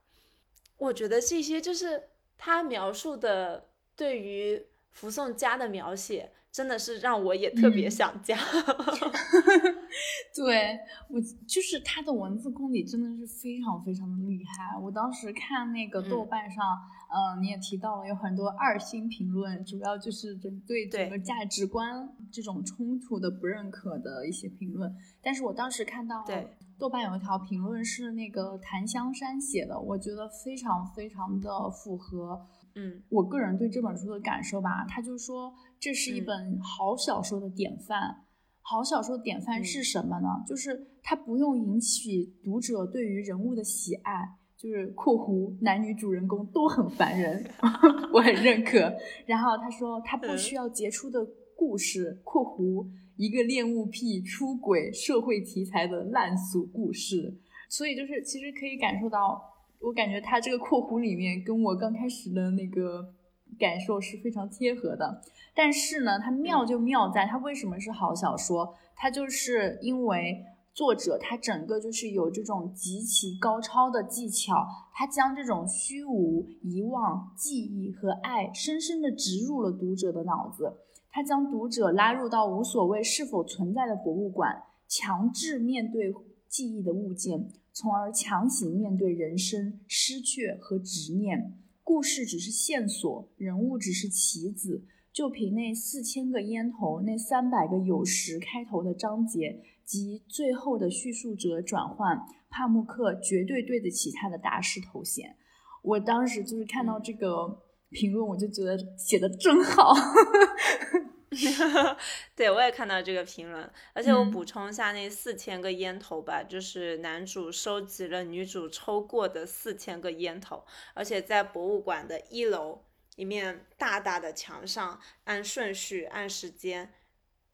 我觉得这些就是他描述的对于福颂家的描写，真的是让我也特别想家。对我就是他的文字功底真的是非常非常的厉害。我当时看那个豆瓣上，嗯，你也提到了有很多二星评论，主要就是针对整个价值观这种冲突的不认可的一些评论。但是我当时看到。对。豆瓣有一条评论是那个檀香山写的，我觉得非常非常的符合，嗯，我个人对这本书的感受吧。他就说这是一本好小说的典范。好小说的典范是什么呢？就是它不用引起读者对于人物的喜爱，就是（括弧）男女主人公都很烦人，我很认可。然后他说他不需要杰出的故事（括弧）。一个恋物癖、出轨、社会题材的烂俗故事，所以就是其实可以感受到，我感觉他这个括弧里面跟我刚开始的那个感受是非常贴合的。但是呢，它妙就妙在它为什么是好小说？它就是因为作者他整个就是有这种极其高超的技巧，他将这种虚无、遗忘、记忆和爱深深的植入了读者的脑子。他将读者拉入到无所谓是否存在的博物馆，强制面对记忆的物件，从而强行面对人生失去和执念。故事只是线索，人物只是棋子。就凭那四千个烟头，那三百个有时开头的章节及最后的叙述者转换，帕慕克绝对对得起他的大师头衔。我当时就是看到这个。评论我就觉得写的真好，对我也看到这个评论，而且我补充一下那四千个烟头吧，就是男主收集了女主抽过的四千个烟头，而且在博物馆的一楼一面大大的墙上，按顺序按时间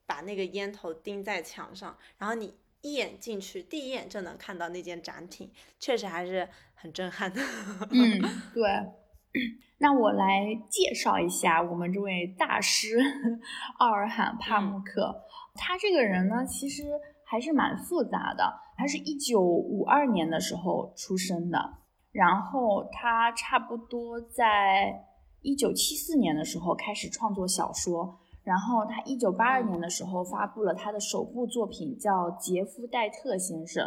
把那个烟头钉在墙上，然后你一眼进去，第一眼就能看到那件展品，确实还是很震撼的。嗯，对。那我来介绍一下我们这位大师 奥尔罕帕慕克。他这个人呢，其实还是蛮复杂的。他是一九五二年的时候出生的，然后他差不多在一九七四年的时候开始创作小说，然后他一九八二年的时候发布了他的首部作品，叫《杰夫戴特先生》。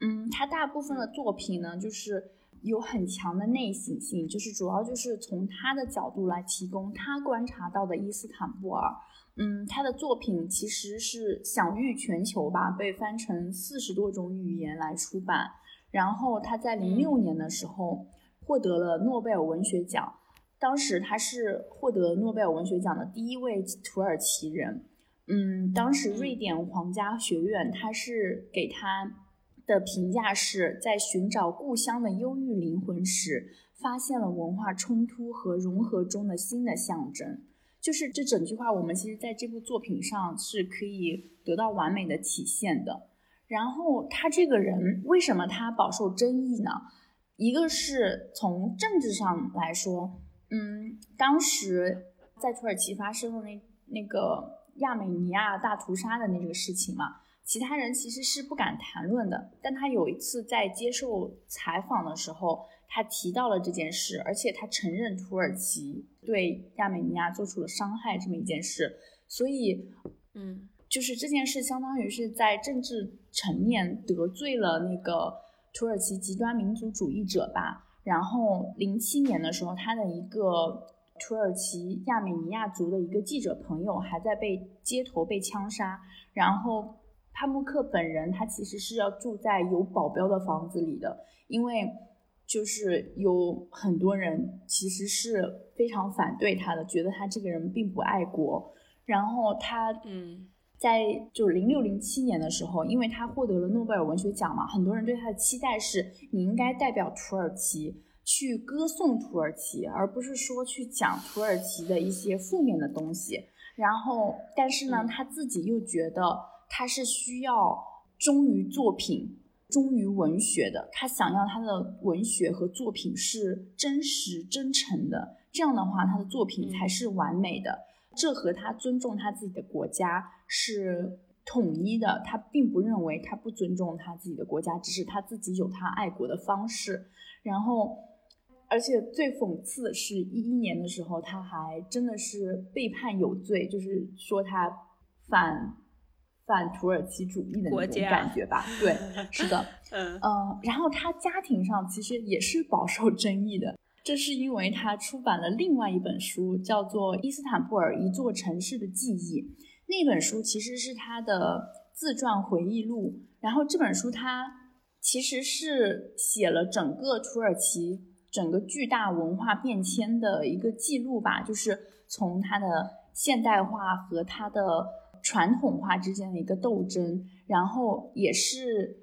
嗯，他大部分的作品呢，就是有很强的内省性，就是主要就是从他的角度来提供他观察到的伊斯坦布尔。嗯，他的作品其实是享誉全球吧，被翻成四十多种语言来出版。然后他在零六年的时候获得了诺贝尔文学奖，当时他是获得诺贝尔文学奖的第一位土耳其人。嗯，当时瑞典皇家学院他是给他的评价是在寻找故乡的忧郁灵魂时，发现了文化冲突和融合中的新的象征。就是这整句话，我们其实在这部作品上是可以得到完美的体现的。然后他这个人为什么他饱受争议呢？一个是从政治上来说，嗯，当时在土耳其发生的那那个亚美尼亚大屠杀的那个事情嘛，其他人其实是不敢谈论的。但他有一次在接受采访的时候。他提到了这件事，而且他承认土耳其对亚美尼亚做出了伤害这么一件事，所以，嗯，就是这件事相当于是在政治层面得罪了那个土耳其极端民族主义者吧。然后，零七年的时候，他的一个土耳其亚美尼亚族的一个记者朋友还在被街头被枪杀。然后，帕慕克本人他其实是要住在有保镖的房子里的，因为。就是有很多人其实是非常反对他的，觉得他这个人并不爱国。然后他嗯，在就零六零七年的时候，因为他获得了诺贝尔文学奖嘛，很多人对他的期待是你应该代表土耳其去歌颂土耳其，而不是说去讲土耳其的一些负面的东西。然后，但是呢，他自己又觉得他是需要忠于作品。忠于文学的，他想要他的文学和作品是真实真诚的，这样的话，他的作品才是完美的。这和他尊重他自己的国家是统一的。他并不认为他不尊重他自己的国家，只是他自己有他爱国的方式。然后，而且最讽刺的是，一一年的时候，他还真的是被判有罪，就是说他反。反土耳其主义的那种感觉吧，对，是的，嗯然后他家庭上其实也是饱受争议的，这是因为他出版了另外一本书，叫做《伊斯坦布尔一座城市的记忆》，那本书其实是他的自传回忆录，然后这本书他其实是写了整个土耳其整个巨大文化变迁的一个记录吧，就是从他的现代化和他的。传统化之间的一个斗争，然后也是，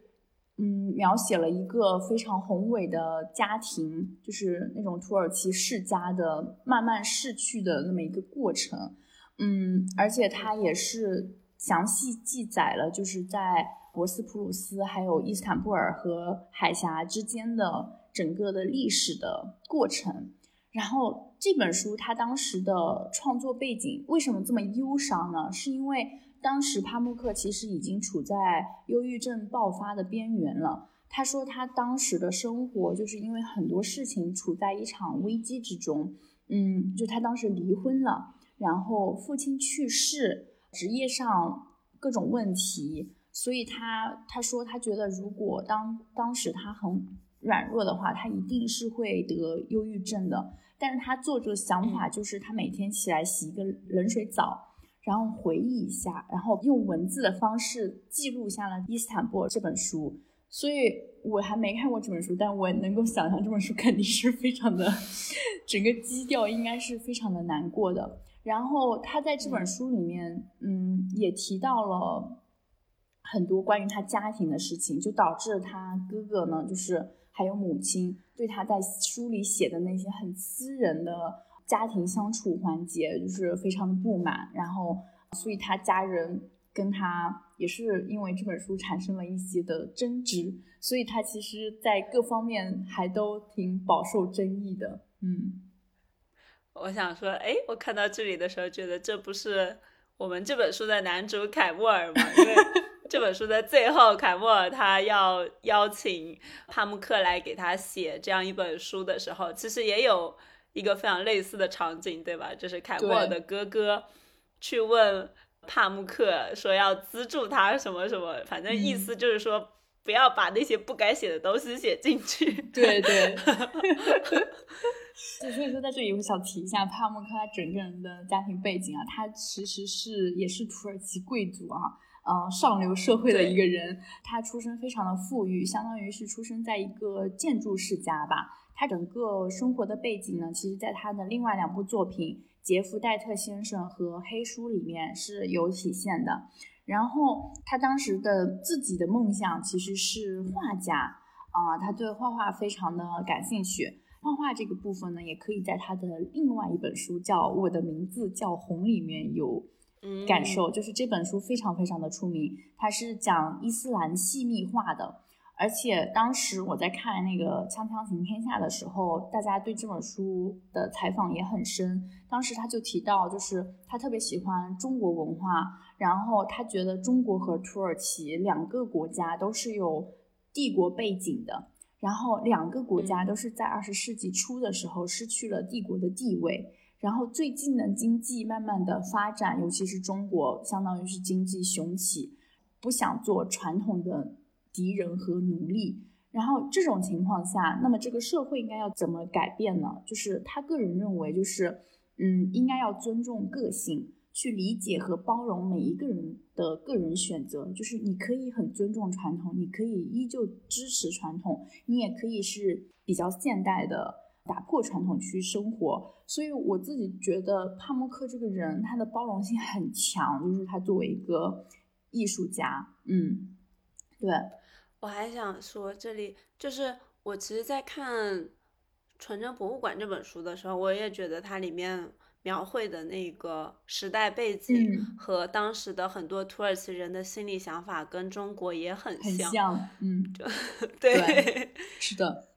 嗯，描写了一个非常宏伟的家庭，就是那种土耳其世家的慢慢逝去的那么一个过程，嗯，而且它也是详细记载了，就是在博斯普鲁斯还有伊斯坦布尔和海峡之间的整个的历史的过程。然后这本书它当时的创作背景为什么这么忧伤呢？是因为当时帕慕克其实已经处在忧郁症爆发的边缘了。他说他当时的生活就是因为很多事情处在一场危机之中。嗯，就他当时离婚了，然后父亲去世，职业上各种问题，所以他他说他觉得如果当当时他很软弱的话，他一定是会得忧郁症的。但是他做着想法，就是他每天起来洗一个冷水澡，然后回忆一下，然后用文字的方式记录下了《伊斯坦布尔》这本书。所以我还没看过这本书，但我能够想象这本书肯定是非常的，整个基调应该是非常的难过的。然后他在这本书里面，嗯，也提到了很多关于他家庭的事情，就导致他哥哥呢，就是还有母亲。对他在书里写的那些很私人的家庭相处环节，就是非常的不满，然后，所以他家人跟他也是因为这本书产生了一些的争执，所以他其实，在各方面还都挺饱受争议的。嗯，我想说，哎，我看到这里的时候，觉得这不是我们这本书的男主凯莫尔吗？因为。这本书的最后，凯莫尔他要邀请帕慕克来给他写这样一本书的时候，其实也有一个非常类似的场景，对吧？就是凯莫尔的哥哥去问帕慕克说要资助他什么什么，反正意思就是说不要把那些不该写的东西写进去。对对。就所以说，在这里我想提一下帕慕克他整个人的家庭背景啊，他其实是也是土耳其贵族啊，呃，上流社会的一个人。他出身非常的富裕，相当于是出生在一个建筑世家吧。他整个生活的背景呢，其实在他的另外两部作品《杰夫戴特先生》和《黑书》里面是有体现的。然后他当时的自己的梦想其实是画家啊，他对画画非常的感兴趣。画画这个部分呢，也可以在他的另外一本书叫《我的名字叫红》里面有感受，就是这本书非常非常的出名，它是讲伊斯兰细密画的。而且当时我在看那个《锵锵行天下》的时候，大家对这本书的采访也很深。当时他就提到，就是他特别喜欢中国文化，然后他觉得中国和土耳其两个国家都是有帝国背景的。然后两个国家都是在二十世纪初的时候失去了帝国的地位，然后最近的经济慢慢的发展，尤其是中国，相当于是经济雄起，不想做传统的敌人和奴隶。然后这种情况下，那么这个社会应该要怎么改变呢？就是他个人认为，就是嗯，应该要尊重个性。去理解和包容每一个人的个人选择，就是你可以很尊重传统，你可以依旧支持传统，你也可以是比较现代的，打破传统去生活。所以我自己觉得帕慕克这个人，他的包容性很强，就是他作为一个艺术家，嗯，对。我还想说，这里就是我其实，在看《纯真博物馆》这本书的时候，我也觉得它里面。描绘的那个时代背景和当时的很多土耳其人的心理想法跟中国也很像，嗯，对，是的。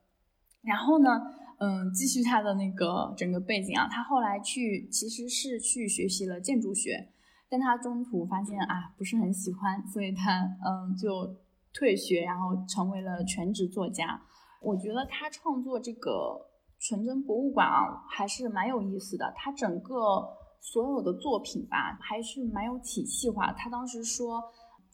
然后呢，嗯，继续他的那个整个背景啊，他后来去其实是去学习了建筑学，但他中途发现啊不是很喜欢，所以他嗯就退学，然后成为了全职作家。我觉得他创作这个。纯真博物馆啊，还是蛮有意思的。他整个所有的作品吧，还是蛮有体系化。他当时说，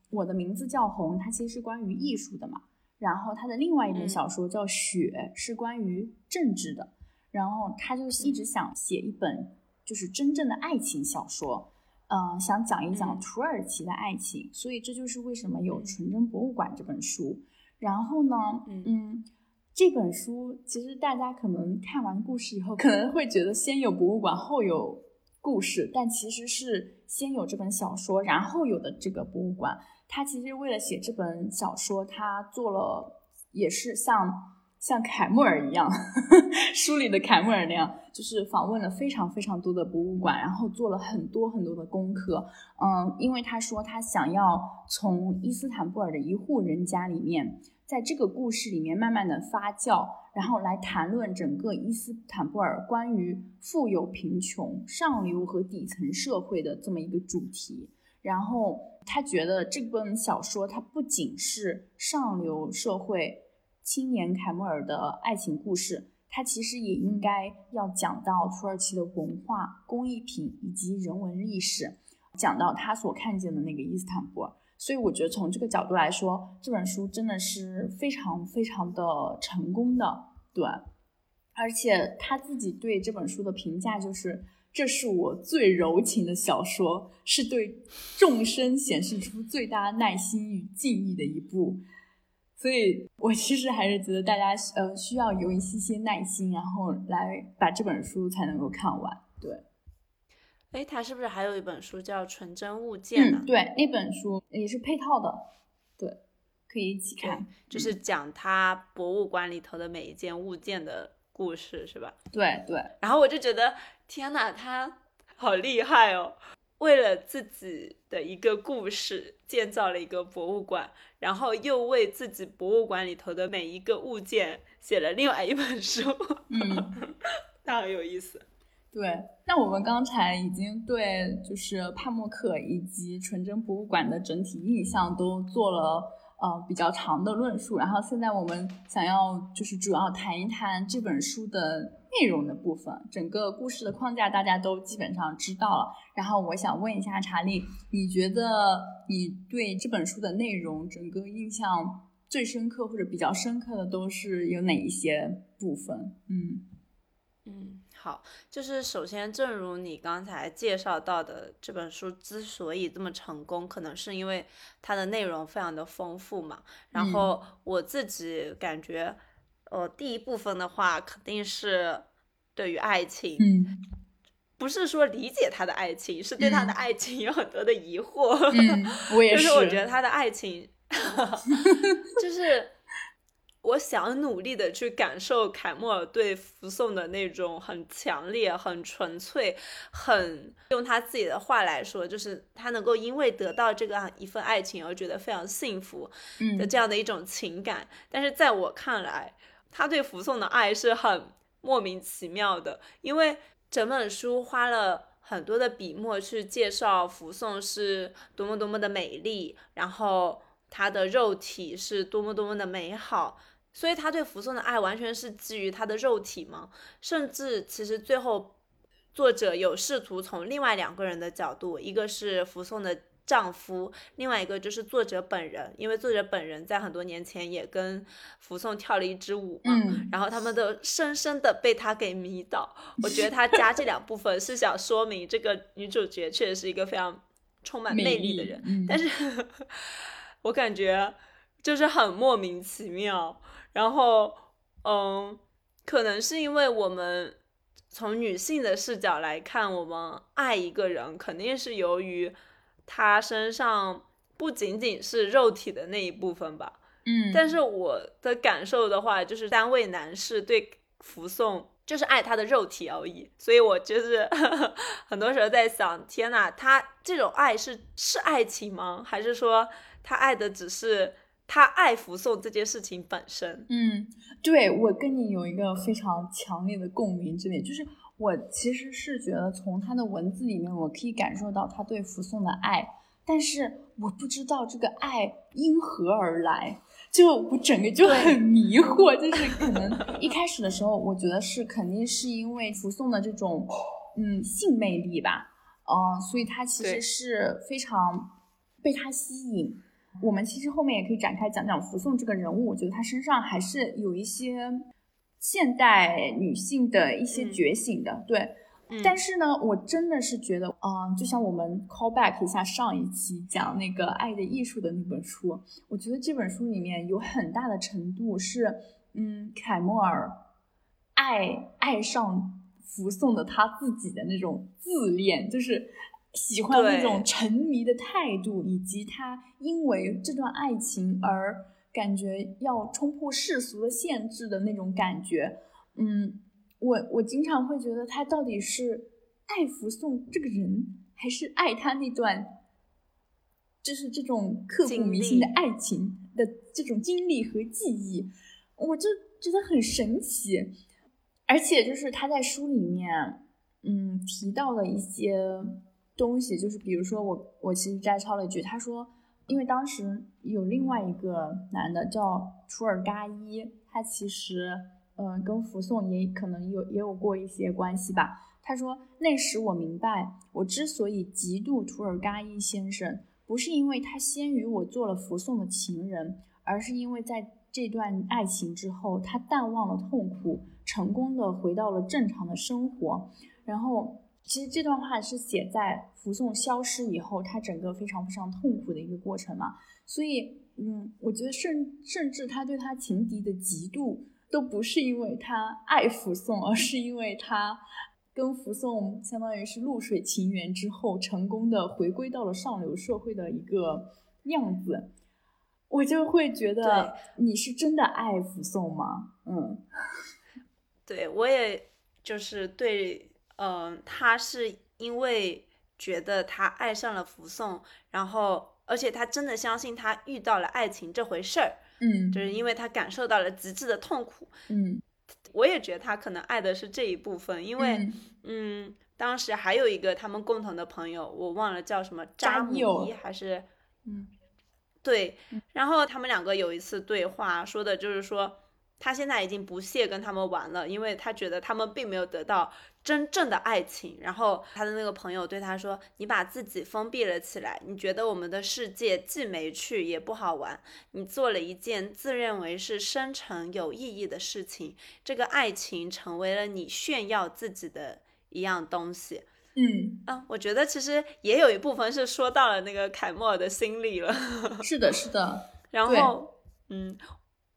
我的名字叫红，它其实是关于艺术的嘛。然后他的另外一本小说叫雪，是关于政治的。然后他就一直想写一本就是真正的爱情小说，嗯，想讲一讲土耳其的爱情。所以这就是为什么有《纯真博物馆》这本书。然后呢，嗯。这本书其实大家可能看完故事以后，可能会觉得先有博物馆后有故事，但其实是先有这本小说，然后有的这个博物馆。他其实为了写这本小说，他做了也是像像凯莫尔一样，书里的凯莫尔那样，就是访问了非常非常多的博物馆，然后做了很多很多的功课。嗯，因为他说他想要从伊斯坦布尔的一户人家里面。在这个故事里面慢慢的发酵，然后来谈论整个伊斯坦布尔关于富有贫穷、上流和底层社会的这么一个主题。然后他觉得这本小说它不仅是上流社会青年凯莫尔的爱情故事，它其实也应该要讲到土耳其的文化、工艺品以及人文历史，讲到他所看见的那个伊斯坦布尔。所以我觉得从这个角度来说，这本书真的是非常非常的成功的，对。而且他自己对这本书的评价就是，这是我最柔情的小说，是对众生显示出最大耐心与敬意的一部。所以我其实还是觉得大家呃需要有一些些耐心，然后来把这本书才能够看完，对。哎，他是不是还有一本书叫《纯真物件》呢？对，那本书也是配套的，对，可以一起看，就是讲他博物馆里头的每一件物件的故事，是吧？对对。然后我就觉得，天哪，他好厉害哦！为了自己的一个故事建造了一个博物馆，然后又为自己博物馆里头的每一个物件写了另外一本书，嗯，那很有意思。对，那我们刚才已经对就是帕默克以及纯真博物馆的整体印象都做了呃比较长的论述，然后现在我们想要就是主要谈一谈这本书的内容的部分，整个故事的框架大家都基本上知道了。然后我想问一下查理，你觉得你对这本书的内容整个印象最深刻或者比较深刻的都是有哪一些部分？嗯嗯。好，就是首先，正如你刚才介绍到的，这本书之所以这么成功，可能是因为它的内容非常的丰富嘛。然后我自己感觉，呃，第一部分的话，肯定是对于爱情，嗯，不是说理解他的爱情，是对他的爱情有很多的疑惑。嗯，我 也是。就是我觉得他的爱情，就是。我想努力的去感受凯莫尔对福颂的那种很强烈、很纯粹、很用他自己的话来说，就是他能够因为得到这个一份爱情而觉得非常幸福的这样的一种情感。但是在我看来，他对福颂的爱是很莫名其妙的，因为整本书花了很多的笔墨去介绍福颂是多么多么的美丽，然后他的肉体是多么多么的美好。所以他对福颂的爱完全是基于他的肉体吗？甚至其实最后作者有试图从另外两个人的角度，一个是福颂的丈夫，另外一个就是作者本人，因为作者本人在很多年前也跟福颂跳了一支舞嘛，然后他们都深深的被他给迷倒。我觉得他加这两部分是想说明这个女主角确实是一个非常充满魅力的人，但是 我感觉就是很莫名其妙。然后，嗯，可能是因为我们从女性的视角来看，我们爱一个人，肯定是由于他身上不仅仅是肉体的那一部分吧。嗯，但是我的感受的话，就是单位男士对福送就是爱他的肉体而已。所以我就是 很多时候在想，天呐，他这种爱是是爱情吗？还是说他爱的只是？他爱福颂这件事情本身，嗯，对我跟你有一个非常强烈的共鸣之点，就是我其实是觉得从他的文字里面，我可以感受到他对福颂的爱，但是我不知道这个爱因何而来，就我整个就很迷惑，就是可能一开始的时候，我觉得是肯定是因为福颂的这种嗯性魅力吧，嗯，所以他其实是非常被他吸引。我们其实后面也可以展开讲讲福颂这个人物，我觉得他身上还是有一些现代女性的一些觉醒的，对。但是呢，我真的是觉得，嗯，就像我们 call back 一下上一期讲那个《爱的艺术》的那本书，我觉得这本书里面有很大的程度是，嗯，凯莫尔爱爱上福颂的他自己的那种自恋，就是。喜欢那种沉迷的态度，以及他因为这段爱情而感觉要冲破世俗的限制的那种感觉。嗯，我我经常会觉得他到底是爱福颂这个人，还是爱他那段就是这种刻骨铭心的爱情的这种经历和记忆？我就觉得很神奇。而且就是他在书里面，嗯，提到了一些。东西就是，比如说我我其实摘抄了一句，他说，因为当时有另外一个男的叫楚尔嘎伊，他其实嗯跟福颂也可能有也有过一些关系吧。他说那时我明白，我之所以嫉妒楚尔嘎伊先生，不是因为他先于我做了福颂的情人，而是因为在这段爱情之后，他淡忘了痛苦，成功的回到了正常的生活，然后。其实这段话是写在福颂消失以后，他整个非常非常痛苦的一个过程嘛。所以，嗯，我觉得甚甚至他对他情敌的嫉妒，都不是因为他爱福颂，而是因为他跟福颂相当于是露水情缘之后，成功的回归到了上流社会的一个样子。我就会觉得你是真的爱福颂吗？嗯，对我也就是对。嗯，他是因为觉得他爱上了福颂，然后而且他真的相信他遇到了爱情这回事儿，嗯，就是因为他感受到了极致的痛苦，嗯，我也觉得他可能爱的是这一部分，因为嗯，当时还有一个他们共同的朋友，我忘了叫什么扎姆伊还是嗯，对，然后他们两个有一次对话，说的就是说。他现在已经不屑跟他们玩了，因为他觉得他们并没有得到真正的爱情。然后他的那个朋友对他说：“你把自己封闭了起来，你觉得我们的世界既没趣也不好玩。你做了一件自认为是深沉有意义的事情，这个爱情成为了你炫耀自己的一样东西。”嗯啊，我觉得其实也有一部分是说到了那个凯莫尔的心理了。是的，是的。然后，嗯。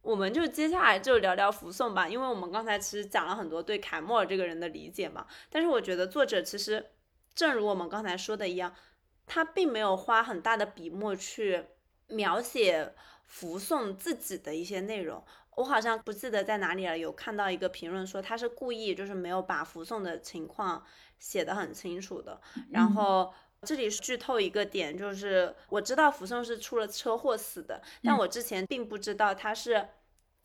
我们就接下来就聊聊福颂吧，因为我们刚才其实讲了很多对凯莫尔这个人的理解嘛。但是我觉得作者其实，正如我们刚才说的一样，他并没有花很大的笔墨去描写福颂自己的一些内容。我好像不记得在哪里了，有看到一个评论说他是故意就是没有把福颂的情况写得很清楚的。然后这里剧透一个点，就是我知道福颂是出了车祸死的，但我之前并不知道他是。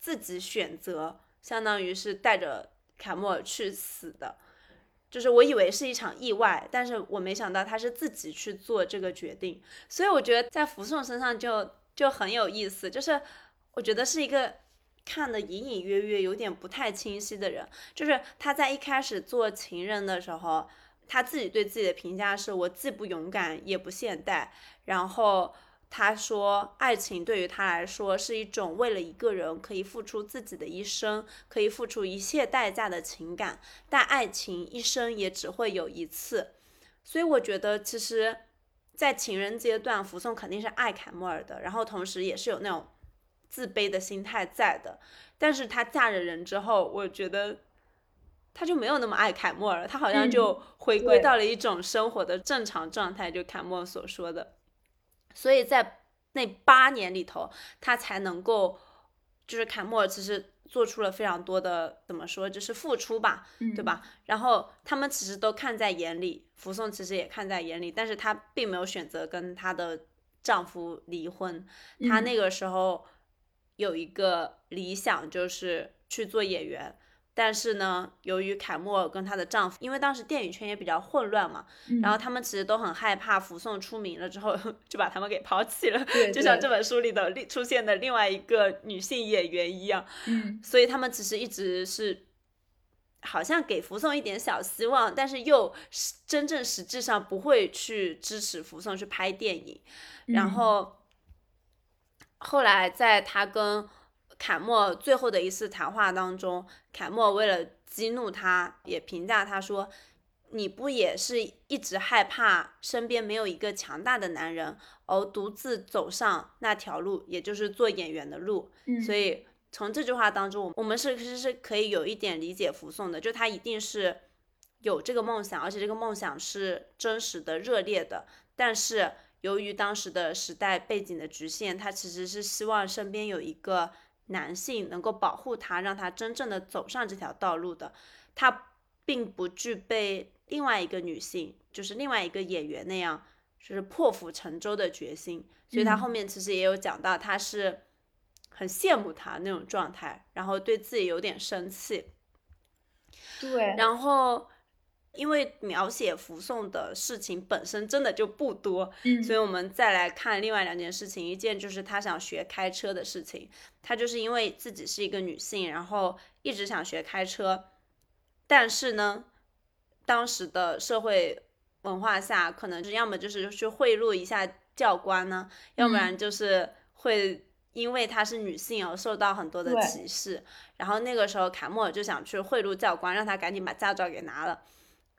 自己选择，相当于是带着卡莫尔去死的，就是我以为是一场意外，但是我没想到他是自己去做这个决定，所以我觉得在福颂身上就就很有意思，就是我觉得是一个看的隐隐约约有点不太清晰的人，就是他在一开始做情人的时候，他自己对自己的评价是我既不勇敢也不现代，然后。他说：“爱情对于他来说是一种为了一个人可以付出自己的一生，可以付出一切代价的情感。但爱情一生也只会有一次，所以我觉得，其实，在情人阶段，福颂肯定是爱凯莫尔的，然后同时也是有那种自卑的心态在的。但是她嫁了人之后，我觉得她就没有那么爱凯莫尔了，她好像就回归到了一种生活的正常状态，就凯莫所说的。”所以在那八年里头，他才能够，就是凯莫尔其实做出了非常多的怎么说，就是付出吧，对吧？然后他们其实都看在眼里，福颂其实也看在眼里，但是她并没有选择跟她的丈夫离婚。她那个时候有一个理想，就是去做演员。但是呢，由于凯莫尔跟她的丈夫，因为当时电影圈也比较混乱嘛，然后他们其实都很害怕福送出名了之后 就把他们给抛弃了，就像这本书里的另出现的另外一个女性演员一样。嗯，所以他们其实一直是好像给福送一点小希望，但是又真正实质上不会去支持福送去拍电影。然后后来在他跟凯莫最后的一次谈话当中，凯莫为了激怒他，也评价他说：“你不也是一直害怕身边没有一个强大的男人，而独自走上那条路，也就是做演员的路？”所以从这句话当中，我们是其实是可以有一点理解福颂的，就他一定是有这个梦想，而且这个梦想是真实的、热烈的。但是由于当时的时代背景的局限，他其实是希望身边有一个。男性能够保护她，让她真正的走上这条道路的，他并不具备另外一个女性，就是另外一个演员那样，就是破釜沉舟的决心。所以他后面其实也有讲到，他是很羡慕她那种状态，然后对自己有点生气。对，然后。因为描写福送的事情本身真的就不多，嗯，所以我们再来看另外两件事情，一件就是他想学开车的事情，他就是因为自己是一个女性，然后一直想学开车，但是呢，当时的社会文化下，可能是要么就是去贿赂一下教官呢，要不然就是会因为她是女性而受到很多的歧视，然后那个时候卡莫尔就想去贿赂教官，让他赶紧把驾照给拿了。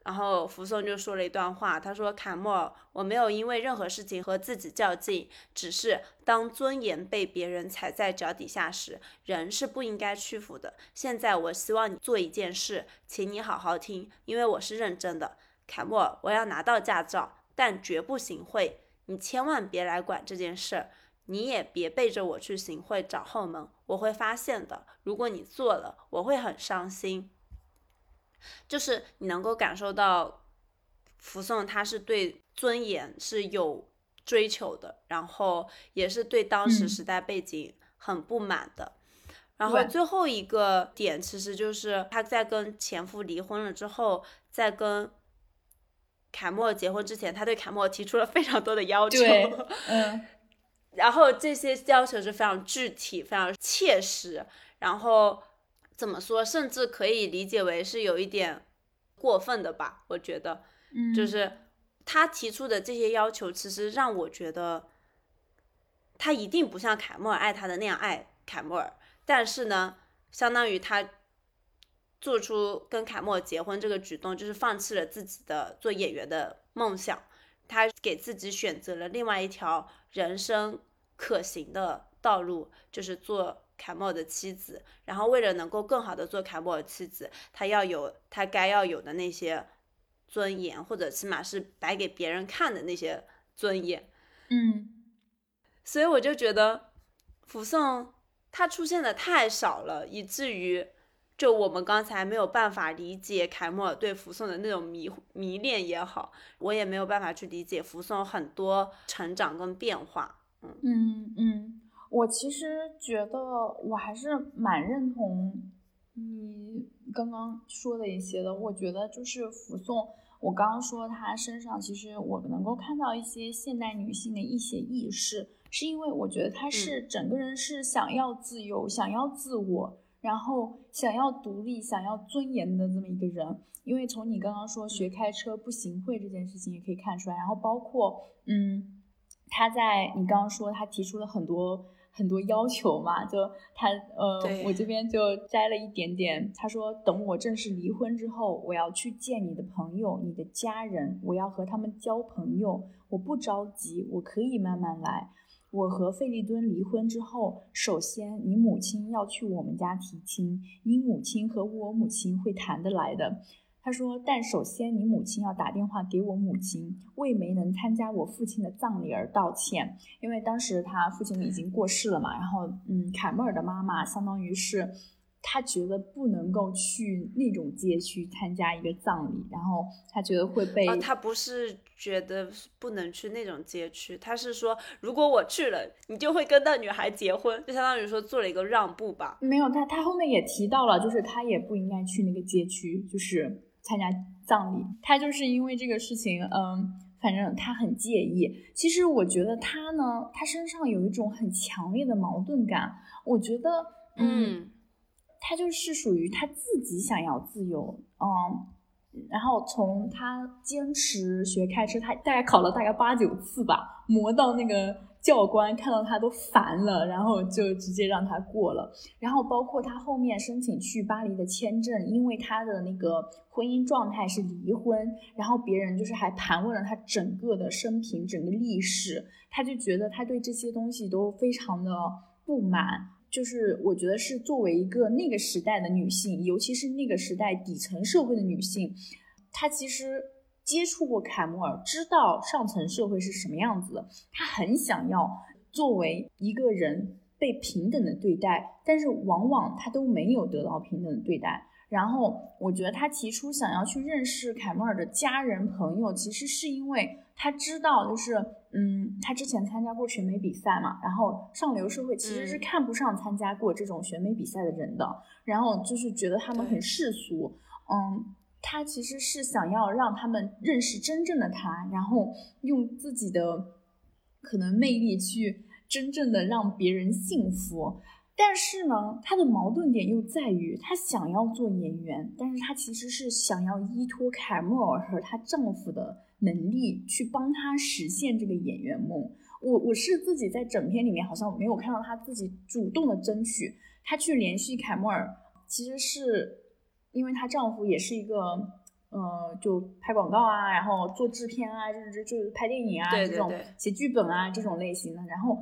然后福松就说了一段话，他说：“卡莫尔，我没有因为任何事情和自己较劲，只是当尊严被别人踩在脚底下时，人是不应该屈服的。现在我希望你做一件事，请你好好听，因为我是认真的，卡莫尔，我要拿到驾照，但绝不行贿，你千万别来管这件事，你也别背着我去行贿找后门，我会发现的。如果你做了，我会很伤心。”就是你能够感受到，福颂他是对尊严是有追求的，然后也是对当时时代背景很不满的。然后最后一个点，其实就是他在跟前夫离婚了之后，在跟凯莫结婚之前，他对凯莫提出了非常多的要求。嗯。然后这些要求是非常具体、非常切实，然后。怎么说，甚至可以理解为是有一点过分的吧？我觉得，嗯，就是他提出的这些要求，其实让我觉得他一定不像凯莫尔爱他的那样爱凯莫尔，但是呢，相当于他做出跟凯莫尔结婚这个举动，就是放弃了自己的做演员的梦想，他给自己选择了另外一条人生可行的道路，就是做。凯莫尔的妻子，然后为了能够更好的做凯莫尔妻子，他要有他该要有的那些尊严，或者起码是摆给别人看的那些尊严。嗯，所以我就觉得福颂他出现的太少了，以至于就我们刚才没有办法理解凯莫尔对福颂的那种迷迷恋也好，我也没有办法去理解福颂很多成长跟变化。嗯嗯嗯。我其实觉得我还是蛮认同你刚刚说的一些的。我觉得就是福颂，我刚刚说他身上其实我能够看到一些现代女性的一些意识，是因为我觉得她是整个人是想要自由、想要自我，然后想要独立、想要尊严的这么一个人。因为从你刚刚说学开车不行贿这件事情也可以看出来，然后包括嗯，他在你刚刚说他提出了很多。很多要求嘛，就他呃，我这边就摘了一点点。他说，等我正式离婚之后，我要去见你的朋友、你的家人，我要和他们交朋友。我不着急，我可以慢慢来。我和费利敦离婚之后，首先你母亲要去我们家提亲，你母亲和我母亲会谈得来的。他说：“但首先，你母亲要打电话给我母亲，为没能参加我父亲的葬礼而道歉，因为当时他父亲已经过世了嘛。然后，嗯，凯莫尔的妈妈相当于是，他觉得不能够去那种街区参加一个葬礼，然后他觉得会被……他不是觉得不能去那种街区，他是说，如果我去了，你就会跟那女孩结婚，就相当于说做了一个让步吧。没有，他他后面也提到了，就是他也不应该去那个街区，就是。”参加葬礼，他就是因为这个事情，嗯，反正他很介意。其实我觉得他呢，他身上有一种很强烈的矛盾感。我觉得，嗯，他就是属于他自己想要自由，嗯，然后从他坚持学开车，他大概考了大概八九次吧，磨到那个。教官看到他都烦了，然后就直接让他过了。然后包括他后面申请去巴黎的签证，因为他的那个婚姻状态是离婚，然后别人就是还盘问了他整个的生平、整个历史，他就觉得他对这些东西都非常的不满。就是我觉得是作为一个那个时代的女性，尤其是那个时代底层社会的女性，她其实。接触过凯莫尔，知道上层社会是什么样子的。他很想要作为一个人被平等的对待，但是往往他都没有得到平等的对待。然后我觉得他提出想要去认识凯莫尔的家人朋友，其实是因为他知道，就是嗯，他之前参加过选美比赛嘛，然后上流社会其实是看不上参加过这种选美比赛的人的，然后就是觉得他们很世俗，嗯。他其实是想要让他们认识真正的他，然后用自己的可能魅力去真正的让别人信服。但是呢，他的矛盾点又在于，他想要做演员，但是他其实是想要依托凯莫尔和她丈夫的能力去帮他实现这个演员梦。我我是自己在整片里面好像没有看到他自己主动的争取，他去联系凯莫尔，其实是。因为她丈夫也是一个，呃，就拍广告啊，然后做制片啊，就是就是拍电影啊这种写剧本啊这种类型的。然后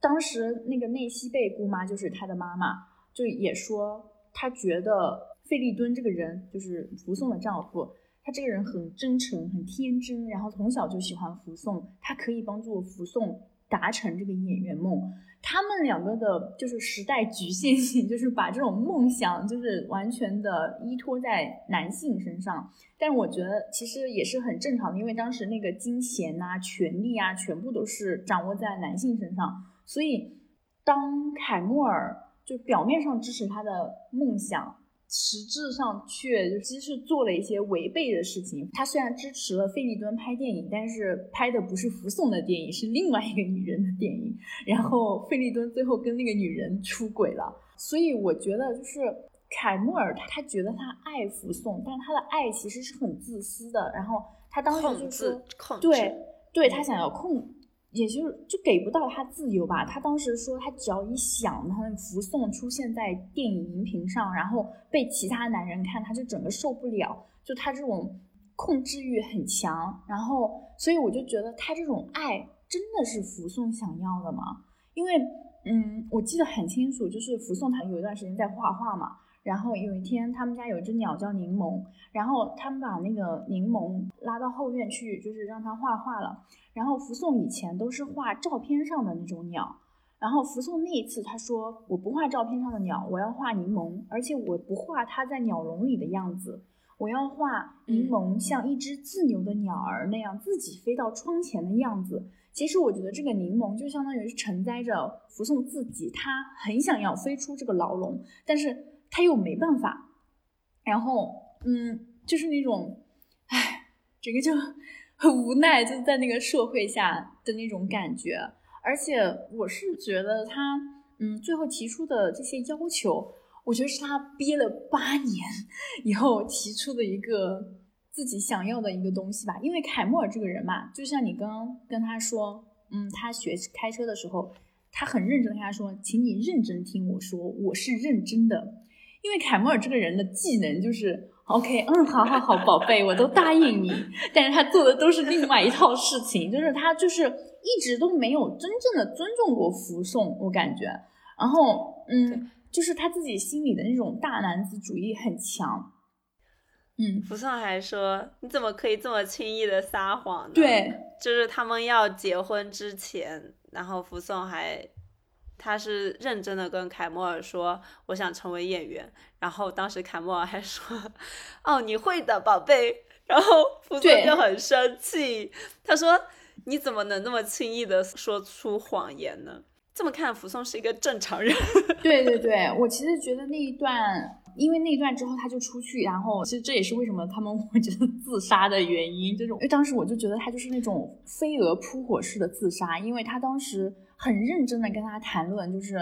当时那个内西贝姑妈就是她的妈妈，就也说她觉得费利敦这个人就是福送的丈夫，他这个人很真诚、很天真，然后从小就喜欢福送，他可以帮助福送达成这个演员梦。他们两个的就是时代局限性，就是把这种梦想就是完全的依托在男性身上。但我觉得其实也是很正常的，因为当时那个金钱呐、权力啊，全部都是掌握在男性身上。所以当凯莫尔就表面上支持他的梦想。实质上却其实是做了一些违背的事情。他虽然支持了费利敦拍电影，但是拍的不是福颂的电影，是另外一个女人的电影。然后费利敦最后跟那个女人出轨了。所以我觉得就是凯莫尔他他觉得他爱福颂，但他的爱其实是很自私的。然后他当时就说，对对，他想要控。也就是就给不到他自由吧。他当时说，他只要一想，他福颂出现在电影荧屏上，然后被其他男人看，他就整个受不了。就他这种控制欲很强，然后所以我就觉得他这种爱真的是福颂想要的吗？因为嗯，我记得很清楚，就是福颂他有一段时间在画画嘛。然后有一天，他们家有一只鸟叫柠檬，然后他们把那个柠檬拉到后院去，就是让它画画了。然后福颂以前都是画照片上的那种鸟，然后福颂那一次他说我不画照片上的鸟，我要画柠檬，而且我不画它在鸟笼里的样子，我要画柠檬像一只自由的鸟儿那样自己飞到窗前的样子。其实我觉得这个柠檬就相当于是承载着福送自己，他很想要飞出这个牢笼，但是。他又没办法，然后，嗯，就是那种，唉，整个就很无奈，就在那个社会下的那种感觉。而且，我是觉得他，嗯，最后提出的这些要求，我觉得是他憋了八年以后提出的一个自己想要的一个东西吧。因为凯莫尔这个人嘛，就像你刚刚跟他说，嗯，他学开车的时候，他很认真跟他说，请你认真听我说，我是认真的。因为凯莫尔这个人的技能就是 OK，嗯，好好好，宝贝，我都答应你。但是他做的都是另外一套事情，就是他就是一直都没有真正的尊重过福颂，我感觉。然后，嗯，就是他自己心里的那种大男子主义很强。嗯，福颂还说：“你怎么可以这么轻易的撒谎呢？”对，就是他们要结婚之前，然后福颂还。他是认真的跟凯莫尔说：“我想成为演员。”然后当时凯莫尔还说：“哦，你会的，宝贝。”然后福松就很生气，他说：“你怎么能那么轻易的说出谎言呢？”这么看，福松是一个正常人。对对对，我其实觉得那一段，因为那一段之后他就出去，然后其实这也是为什么他们 会觉得自杀的原因。这种，因为当时我就觉得他就是那种飞蛾扑火式的自杀，因为他当时。很认真的跟他谈论，就是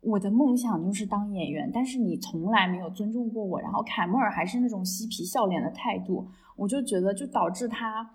我的梦想就是当演员，但是你从来没有尊重过我。然后凯莫尔还是那种嬉皮笑脸的态度，我就觉得就导致他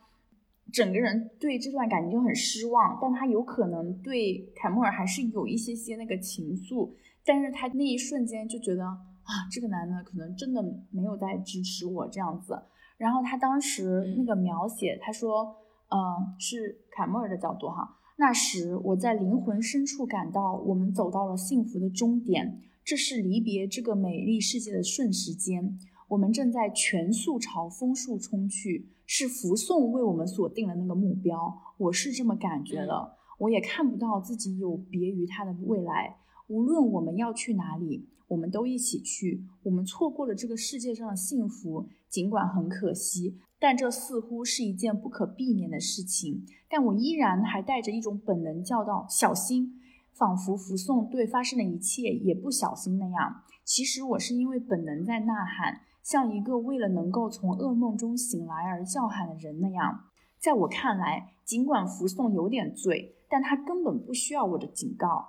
整个人对这段感情就很失望。但他有可能对凯莫尔还是有一些些那个情愫，但是他那一瞬间就觉得啊，这个男的可能真的没有在支持我这样子。然后他当时那个描写，他说，嗯，是凯莫尔的角度哈。那时，我在灵魂深处感到，我们走到了幸福的终点。这是离别这个美丽世界的瞬时间。我们正在全速朝枫树冲去，是福颂为我们锁定了那个目标。我是这么感觉的。我也看不到自己有别于他的未来。无论我们要去哪里，我们都一起去。我们错过了这个世界上的幸福，尽管很可惜。但这似乎是一件不可避免的事情，但我依然还带着一种本能叫道：“小心！”仿佛福颂对发生的一切也不小心那样。其实我是因为本能在呐喊，像一个为了能够从噩梦中醒来而叫喊的人那样。在我看来，尽管福颂有点醉，但他根本不需要我的警告。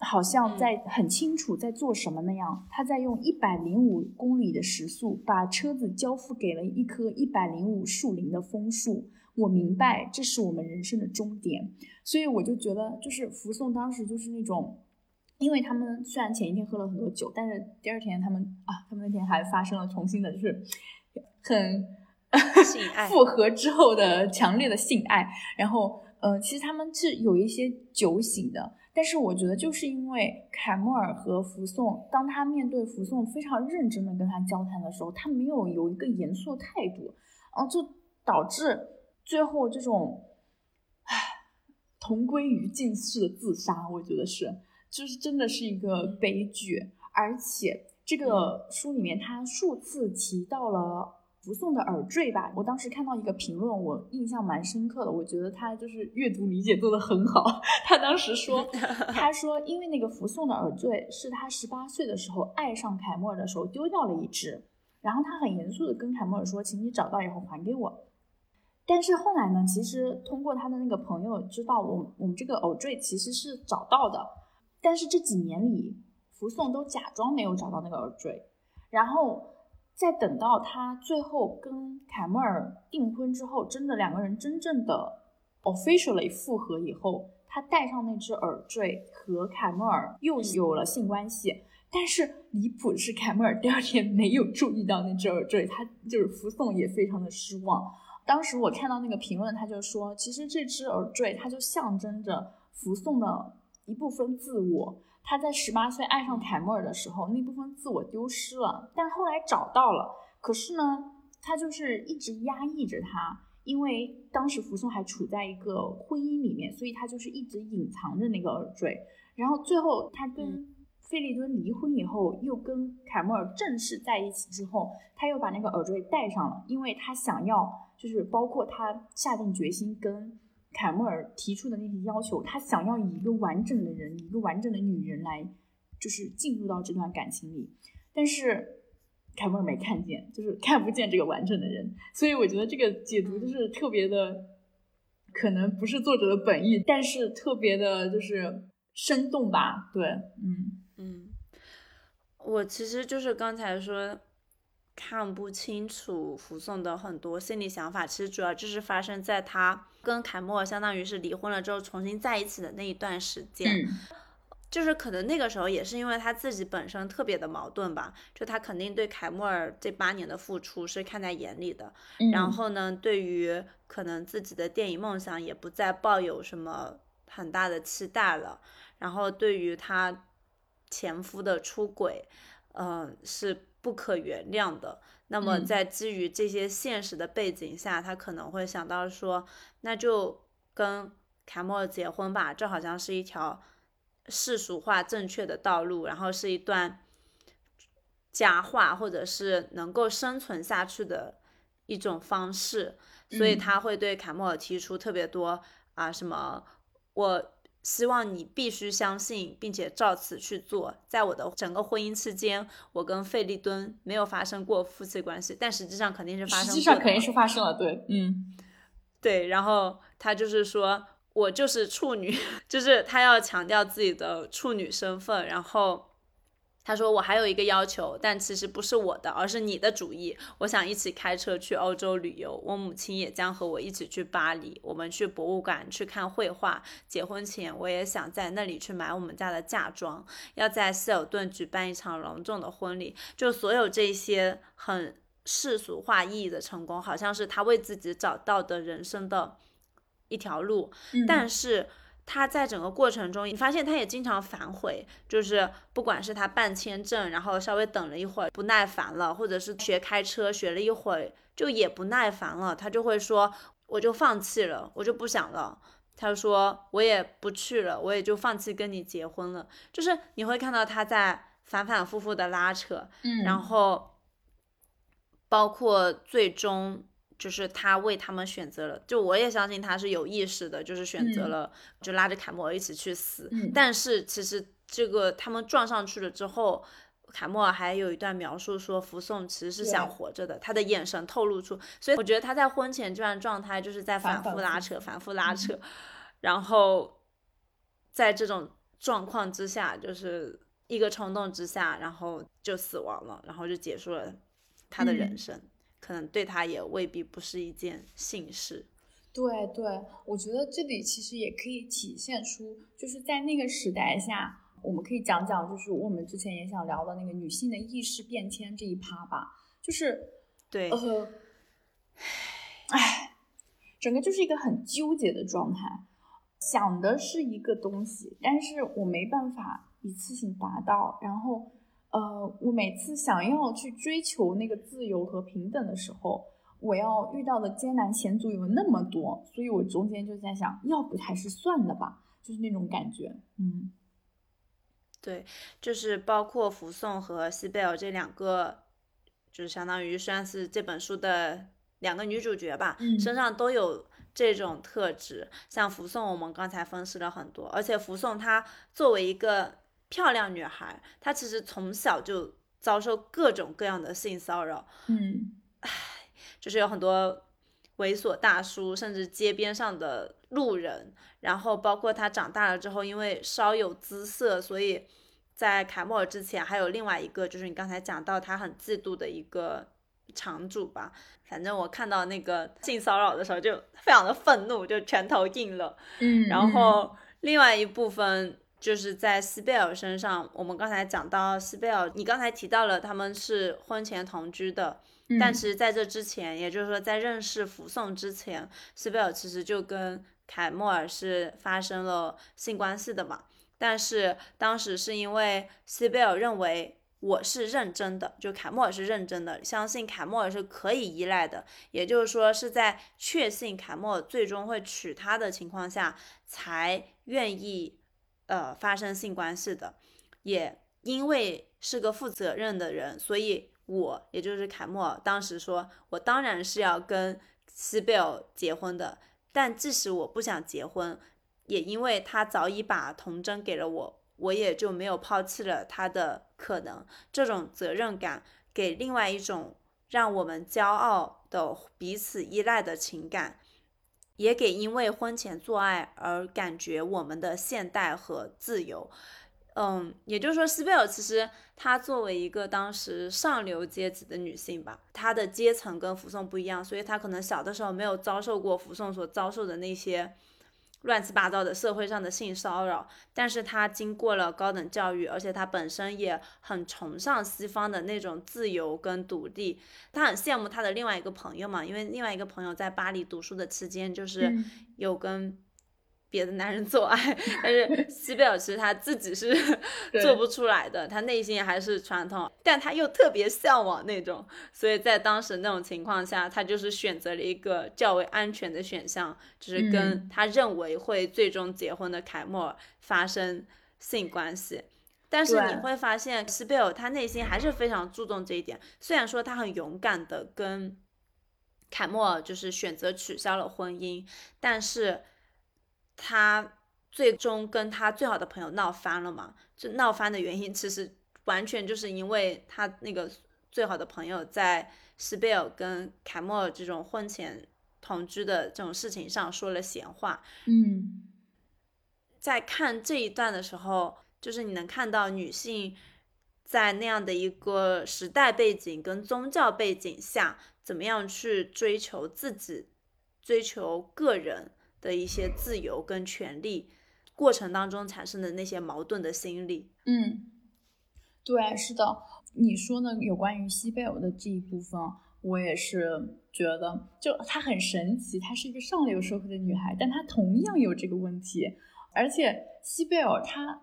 好像在很清楚在做什么那样，他在用一百零五公里的时速把车子交付给了一棵一百零五树林的枫树。我明白这是我们人生的终点，所以我就觉得，就是福颂当时就是那种，因为他们虽然前一天喝了很多酒，但是第二天他们啊，他们那天还发生了重新的，就是很性 爱复合之后的强烈的性爱。然后，呃，其实他们是有一些酒醒的。但是我觉得，就是因为凯莫尔和福颂，当他面对福颂非常认真的跟他交谈的时候，他没有有一个严肃的态度，然后就导致最后这种，唉，同归于尽式的自杀，我觉得是，就是真的是一个悲剧，而且这个书里面他数次提到了。福颂的耳坠吧，我当时看到一个评论，我印象蛮深刻的。我觉得他就是阅读理解做的很好。他当时说，他说因为那个福颂的耳坠是他十八岁的时候爱上凯莫尔的时候丢掉了一只，然后他很严肃的跟凯莫尔说，请你找到以后还给我。但是后来呢，其实通过他的那个朋友知道，我我们这个耳坠其实是找到的，但是这几年里，福颂都假装没有找到那个耳坠。然后再等到他最后跟凯莫尔订婚之后，真的两个人真正的 officially 复合以后，他戴上那只耳坠和凯莫尔又有了性关系。但是离谱的是，凯莫尔第二天没有注意到那只耳坠，他就是福颂也非常的失望。当时我看到那个评论，他就说，其实这只耳坠它就象征着福送的一部分自我。他在十八岁爱上凯莫尔的时候，那部分自我丢失了，但后来找到了。可是呢，他就是一直压抑着他，因为当时福送还处在一个婚姻里面，所以他就是一直隐藏着那个耳坠。然后最后他跟费利敦离婚以后，又跟凯莫尔正式在一起之后，他又把那个耳坠戴上了，因为他想要，就是包括他下定决心跟凯莫尔提出的那些要求，他想要以一个完整的人，一个完整的女人来，就是进入到这段感情里。但是凯莫尔没看见，就是看不见这个完整的人，所以我觉得这个解读就是特别的，可能不是作者的本意，但是特别的就是生动吧？对，嗯。嗯，我其实就是刚才说看不清楚福颂的很多心理想法，其实主要就是发生在他跟凯莫尔相当于是离婚了之后重新在一起的那一段时间，就是可能那个时候也是因为他自己本身特别的矛盾吧，就他肯定对凯莫尔这八年的付出是看在眼里的，然后呢，对于可能自己的电影梦想也不再抱有什么很大的期待了，然后对于他。前夫的出轨，嗯，是不可原谅的。那么，在基于这些现实的背景下，他可能会想到说，那就跟凯莫尔结婚吧，这好像是一条世俗化正确的道路，然后是一段佳话，或者是能够生存下去的一种方式。所以他会对凯莫尔提出特别多啊，什么我。希望你必须相信，并且照此去做。在我的整个婚姻期间，我跟费利敦没有发生过夫妻关系，但实际上肯定是发生。实际上肯定是发生了，对，嗯，对。然后他就是说，我就是处女，就是他要强调自己的处女身份，然后。他说：“我还有一个要求，但其实不是我的，而是你的主意。我想一起开车去欧洲旅游，我母亲也将和我一起去巴黎。我们去博物馆去看绘画。结婚前，我也想在那里去买我们家的嫁妆，要在希尔顿举办一场隆重的婚礼。就所有这些很世俗化意义的成功，好像是他为自己找到的人生的一条路，但是。”他在整个过程中，你发现他也经常反悔，就是不管是他办签证，然后稍微等了一会儿不耐烦了，或者是学开车学了一会儿就也不耐烦了，他就会说我就放弃了，我就不想了。他说我也不去了，我也就放弃跟你结婚了。就是你会看到他在反反复复的拉扯，嗯，然后包括最终。就是他为他们选择了，就我也相信他是有意识的，就是选择了就拉着凯莫尔一起去死。但是其实这个他们撞上去了之后，凯莫尔还有一段描述说，福颂其实是想活着的，他的眼神透露出。所以我觉得他在婚前这段状态就是在反复拉扯，反复拉扯，然后在这种状况之下，就是一个冲动之下，然后就死亡了，然后就结束了他的人生。可能对他也未必不是一件幸事。对对，我觉得这里其实也可以体现出，就是在那个时代下，我们可以讲讲，就是我们之前也想聊的那个女性的意识变迁这一趴吧。就是对，呃，唉，整个就是一个很纠结的状态，想的是一个东西，但是我没办法一次性达到，然后。呃，我每次想要去追求那个自由和平等的时候，我要遇到的艰难险阻有那么多，所以我中间就在想，要不还是算了吧，就是那种感觉。嗯，对，就是包括福颂和西贝尔这两个，就是相当于算是这本书的两个女主角吧，身上都有这种特质。像福颂，我们刚才分析了很多，而且福颂她作为一个。漂亮女孩，她其实从小就遭受各种各样的性骚扰，嗯，唉，就是有很多猥琐大叔，甚至街边上的路人，然后包括她长大了之后，因为稍有姿色，所以在凯莫尔之前，还有另外一个，就是你刚才讲到她很嫉妒的一个场主吧。反正我看到那个性骚扰的时候，就非常的愤怒，就拳头硬了。嗯，然后另外一部分就是在斯贝尔身上，我们刚才讲到斯贝尔，你刚才提到了他们是婚前同居的，但其实在这之前，也就是说在认识福送之前，斯贝尔其实就跟凯莫尔是发生了性关系的嘛。但是当时是因为斯贝尔认为。我是认真的，就凯莫尔是认真的，相信凯莫尔是可以依赖的，也就是说是在确信凯莫尔最终会娶她的情况下，才愿意呃发生性关系的。也因为是个负责任的人，所以我也就是凯莫尔当时说我当然是要跟西贝尔结婚的，但即使我不想结婚，也因为他早已把童贞给了我。我也就没有抛弃了他的可能，这种责任感给另外一种让我们骄傲的彼此依赖的情感，也给因为婚前做爱而感觉我们的现代和自由。嗯，也就是说，斯贝尔其实她作为一个当时上流阶级的女性吧，她的阶层跟福颂不一样，所以她可能小的时候没有遭受过福颂所遭受的那些。乱七八糟的社会上的性骚扰，但是他经过了高等教育，而且他本身也很崇尚西方的那种自由跟独立。他很羡慕他的另外一个朋友嘛，因为另外一个朋友在巴黎读书的期间，就是有跟。别的男人做爱，但是 西贝尔其实他自己是做不出来的，他内心还是传统，但他又特别向往那种，所以在当时那种情况下，他就是选择了一个较为安全的选项，就是跟他认为会最终结婚的凯莫尔发生性关系。但是你会发现，西贝尔他内心还是非常注重这一点，虽然说他很勇敢的跟凯莫尔就是选择取消了婚姻，但是。他最终跟他最好的朋友闹翻了嘛？就闹翻的原因其实完全就是因为他那个最好的朋友在斯贝尔跟凯莫尔这种婚前同居的这种事情上说了闲话。嗯，在看这一段的时候，就是你能看到女性在那样的一个时代背景跟宗教背景下，怎么样去追求自己、追求个人。的一些自由跟权利过程当中产生的那些矛盾的心理，嗯，对，是的，你说呢？有关于西贝尔的这一部分，我也是觉得，就她很神奇，她是一个上流社会的女孩，但她同样有这个问题，而且西贝尔她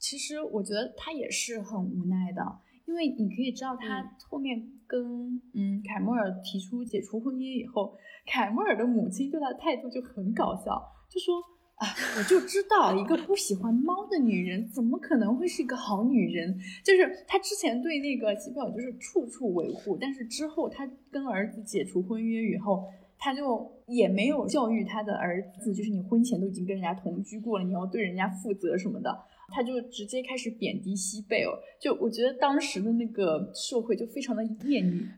其实我觉得她也是很无奈的，因为你可以知道，她后面跟嗯凯莫尔提出解除婚姻以后。凯莫尔的母亲对他的态度就很搞笑，就说：“啊，我就知道一个不喜欢猫的女人怎么可能会是一个好女人。就是他之前对那个西贝尔就是处处维护，但是之后他跟儿子解除婚约以后，他就也没有教育他的儿子，就是你婚前都已经跟人家同居过了，你要对人家负责什么的，他就直接开始贬低西贝尔。就我觉得当时的那个社会就非常的厌女。”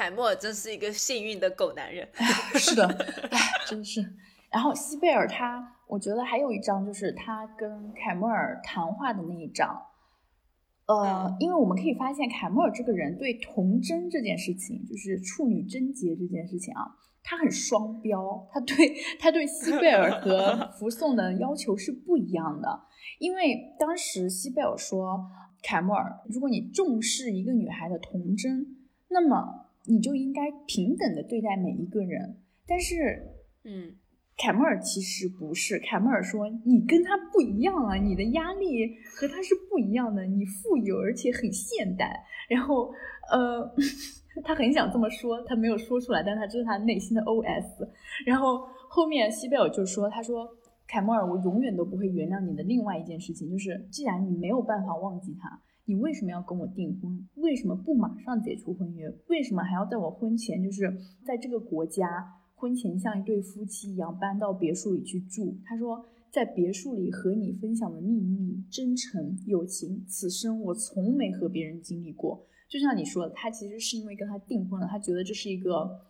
凯莫尔真是一个幸运的狗男人，是的，哎，真是。然后西贝尔他，我觉得还有一张就是他跟凯莫尔谈话的那一张，呃，因为我们可以发现凯莫尔这个人对童贞这件事情，就是处女贞洁这件事情啊，他很双标，他对他对西贝尔和福送的要求是不一样的。因为当时西贝尔说，凯莫尔，如果你重视一个女孩的童贞，那么你就应该平等的对待每一个人，但是，嗯，凯莫尔其实不是。凯莫尔说：“你跟他不一样啊，你的压力和他是不一样的。你富有而且很现代。”然后，呃，他很想这么说，他没有说出来，但他这是他内心的 OS。然后后面西贝尔就说：“他说，凯莫尔，我永远都不会原谅你的另外一件事情，就是既然你没有办法忘记他。”你为什么要跟我订婚？为什么不马上解除婚约？为什么还要在我婚前，就是在这个国家婚前像一对夫妻一样搬到别墅里去住？他说，在别墅里和你分享的秘密、真诚、友情，此生我从没和别人经历过。就像你说的，他其实是因为跟他订婚了，他觉得这是一个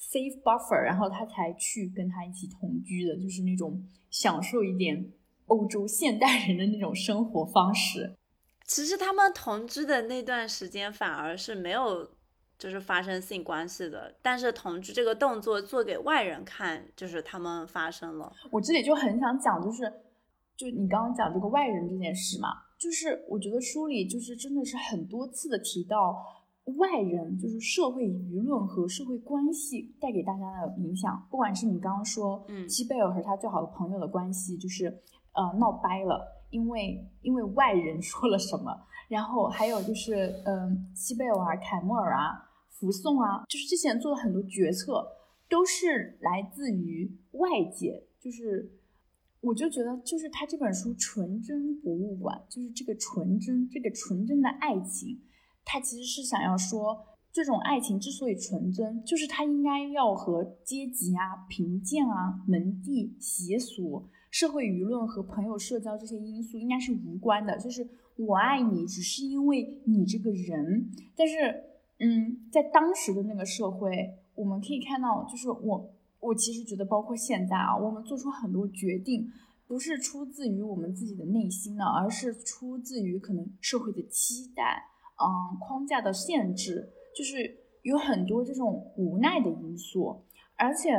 safe buffer，然后他才去跟他一起同居的，就是那种享受一点。欧洲现代人的那种生活方式。其实他们同居的那段时间反而是没有就是发生性关系的，但是同居这个动作做给外人看，就是他们发生了。我这里就很想讲，就是就你刚刚讲这个外人这件事嘛，就是我觉得书里就是真的是很多次的提到。外人就是社会舆论和社会关系带给大家的影响，不管是你刚刚说，嗯，西贝尔和他最好的朋友的关系，就是呃闹掰了，因为因为外人说了什么，然后还有就是嗯，西贝尔、凯莫尔啊、福颂啊，就是这些人做的很多决策都是来自于外界，就是我就觉得就是他这本书《纯真博物馆》，就是这个纯真，这个纯真的爱情。他其实是想要说，这种爱情之所以纯真，就是他应该要和阶级啊、贫贱啊、门第、习俗、社会舆论和朋友社交这些因素应该是无关的。就是我爱你，只是因为你这个人。但是，嗯，在当时的那个社会，我们可以看到，就是我，我其实觉得，包括现在啊，我们做出很多决定，不是出自于我们自己的内心的，而是出自于可能社会的期待。嗯，框架的限制就是有很多这种无奈的因素，而且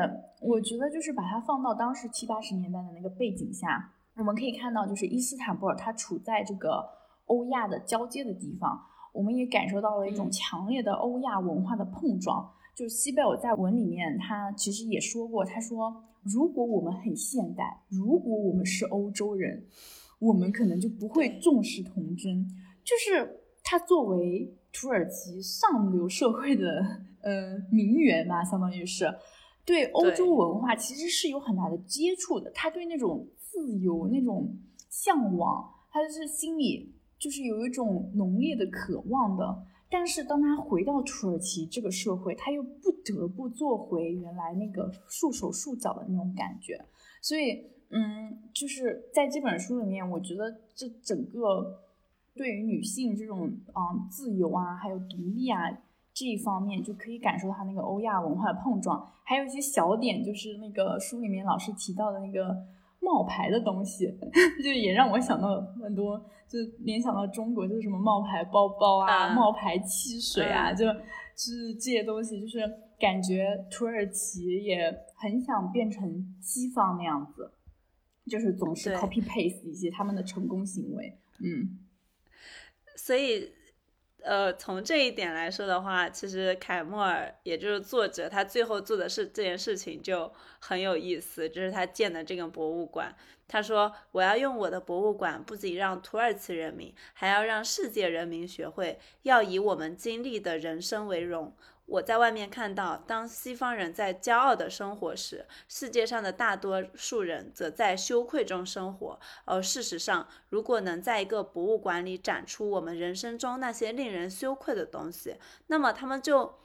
我觉得就是把它放到当时七八十年代的那个背景下，我们可以看到，就是伊斯坦布尔它处在这个欧亚的交接的地方，我们也感受到了一种强烈的欧亚文化的碰撞。就是西贝尔在文里面，他其实也说过，他说如果我们很现代，如果我们是欧洲人，我们可能就不会重视童真，就是。他作为土耳其上流社会的呃名媛嘛，相当于是对欧洲文化其实是有很大的接触的。他对那种自由、那种向往，他是心里就是有一种浓烈的渴望的。但是当他回到土耳其这个社会，他又不得不做回原来那个束手束脚的那种感觉。所以，嗯，就是在这本书里面，我觉得这整个。对于女性这种啊自由啊，还有独立啊这一方面，就可以感受到它那个欧亚文化的碰撞。还有一些小点，就是那个书里面老师提到的那个冒牌的东西，就也让我想到很多，就联想到中国，就是什么冒牌包包啊、冒牌汽水啊，就就是这些东西，就是感觉土耳其也很想变成西方那样子，就是总是 copy paste 一些他们的成功行为，嗯。所以，呃，从这一点来说的话，其实凯莫尔，也就是作者，他最后做的是这件事情就很有意思，就是他建的这个博物馆。他说：“我要用我的博物馆，不仅让土耳其人民，还要让世界人民学会，要以我们经历的人生为荣。”我在外面看到，当西方人在骄傲的生活时，世界上的大多数人则在羞愧中生活。而事实上，如果能在一个博物馆里展出我们人生中那些令人羞愧的东西，那么他们就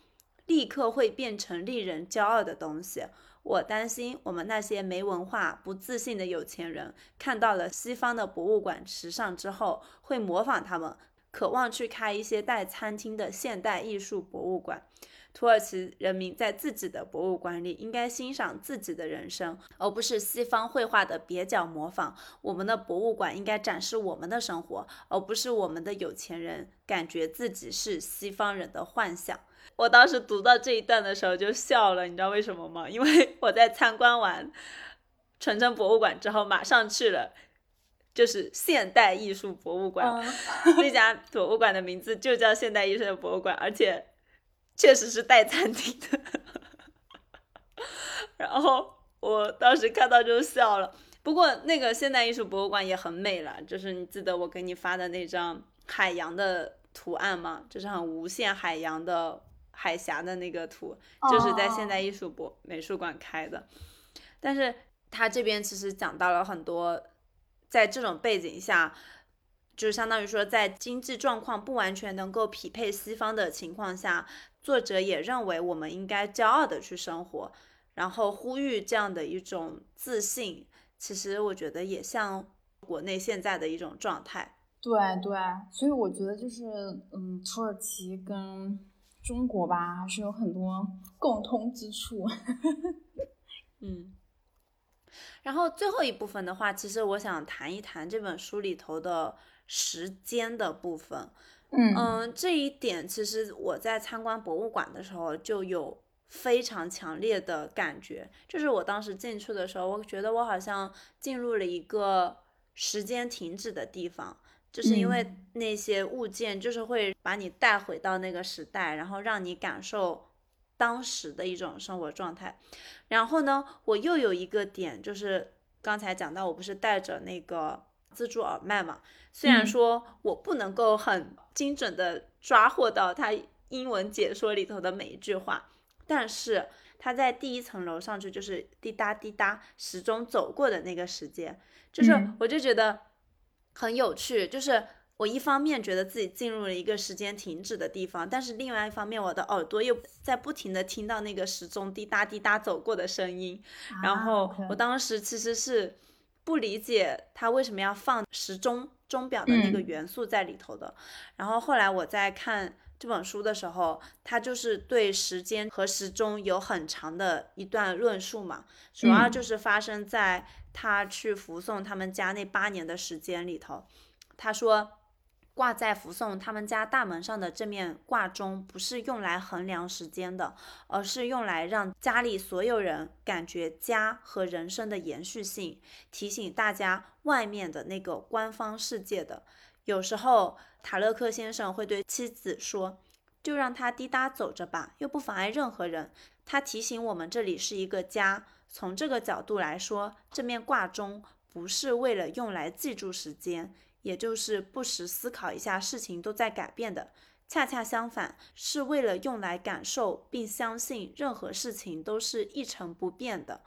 立刻会变成令人骄傲的东西。我担心，我们那些没文化、不自信的有钱人，看到了西方的博物馆时尚之后，会模仿他们。渴望去开一些带餐厅的现代艺术博物馆。土耳其人民在自己的博物馆里应该欣赏自己的人生，而不是西方绘画的蹩脚模仿。我们的博物馆应该展示我们的生活，而不是我们的有钱人感觉自己是西方人的幻想。我当时读到这一段的时候就笑了，你知道为什么吗？因为 我在参观完纯真博物馆之后，马上去了。就是现代艺术博物馆，那家博物馆的名字就叫现代艺术博物馆，而且确实是带餐厅的。然后我当时看到就笑了。不过那个现代艺术博物馆也很美了，就是你记得我给你发的那张海洋的图案吗？就是很无限海洋的海峡的那个图，就是在现代艺术博美术馆开的。但是它这边其实讲到了很多。在这种背景下，就相当于说，在经济状况不完全能够匹配西方的情况下，作者也认为我们应该骄傲的去生活，然后呼吁这样的一种自信。其实我觉得也像国内现在的一种状态。对对，所以我觉得就是，嗯，土耳其跟中国吧，还是有很多共通之处。嗯。然后最后一部分的话，其实我想谈一谈这本书里头的时间的部分。嗯。嗯，这一点其实我在参观博物馆的时候就有非常强烈的感觉，就是我当时进去的时候，我觉得我好像进入了一个时间停止的地方，就是因为那些物件就是会把你带回到那个时代，然后让你感受当时的一种生活状态。然后呢，我又有一个点，就是刚才讲到，我不是带着那个自助耳麦嘛，虽然说我不能够很。精准的抓获到他英文解说里头的每一句话，但是他在第一层楼上去就是滴答滴答时钟走过的那个时间，就是我就觉得很有趣，就是我一方面觉得自己进入了一个时间停止的地方，但是另外一方面我的耳朵又在不停的听到那个时钟滴答滴答走过的声音，然后我当时其实是不理解他为什么要放时钟。钟表的那个元素在里头的，然后后来我在看这本书的时候，他就是对时间和时钟有很长的一段论述嘛，主要就是发生在他去服送他们家那八年的时间里头，他说。挂在扶送他们家大门上的这面挂钟，不是用来衡量时间的，而是用来让家里所有人感觉家和人生的延续性，提醒大家外面的那个官方世界的。有时候，塔勒克先生会对妻子说：“就让他滴答走着吧，又不妨碍任何人。”他提醒我们，这里是一个家。从这个角度来说，这面挂钟不是为了用来记住时间。也就是不时思考一下事情都在改变的，恰恰相反，是为了用来感受并相信任何事情都是一成不变的。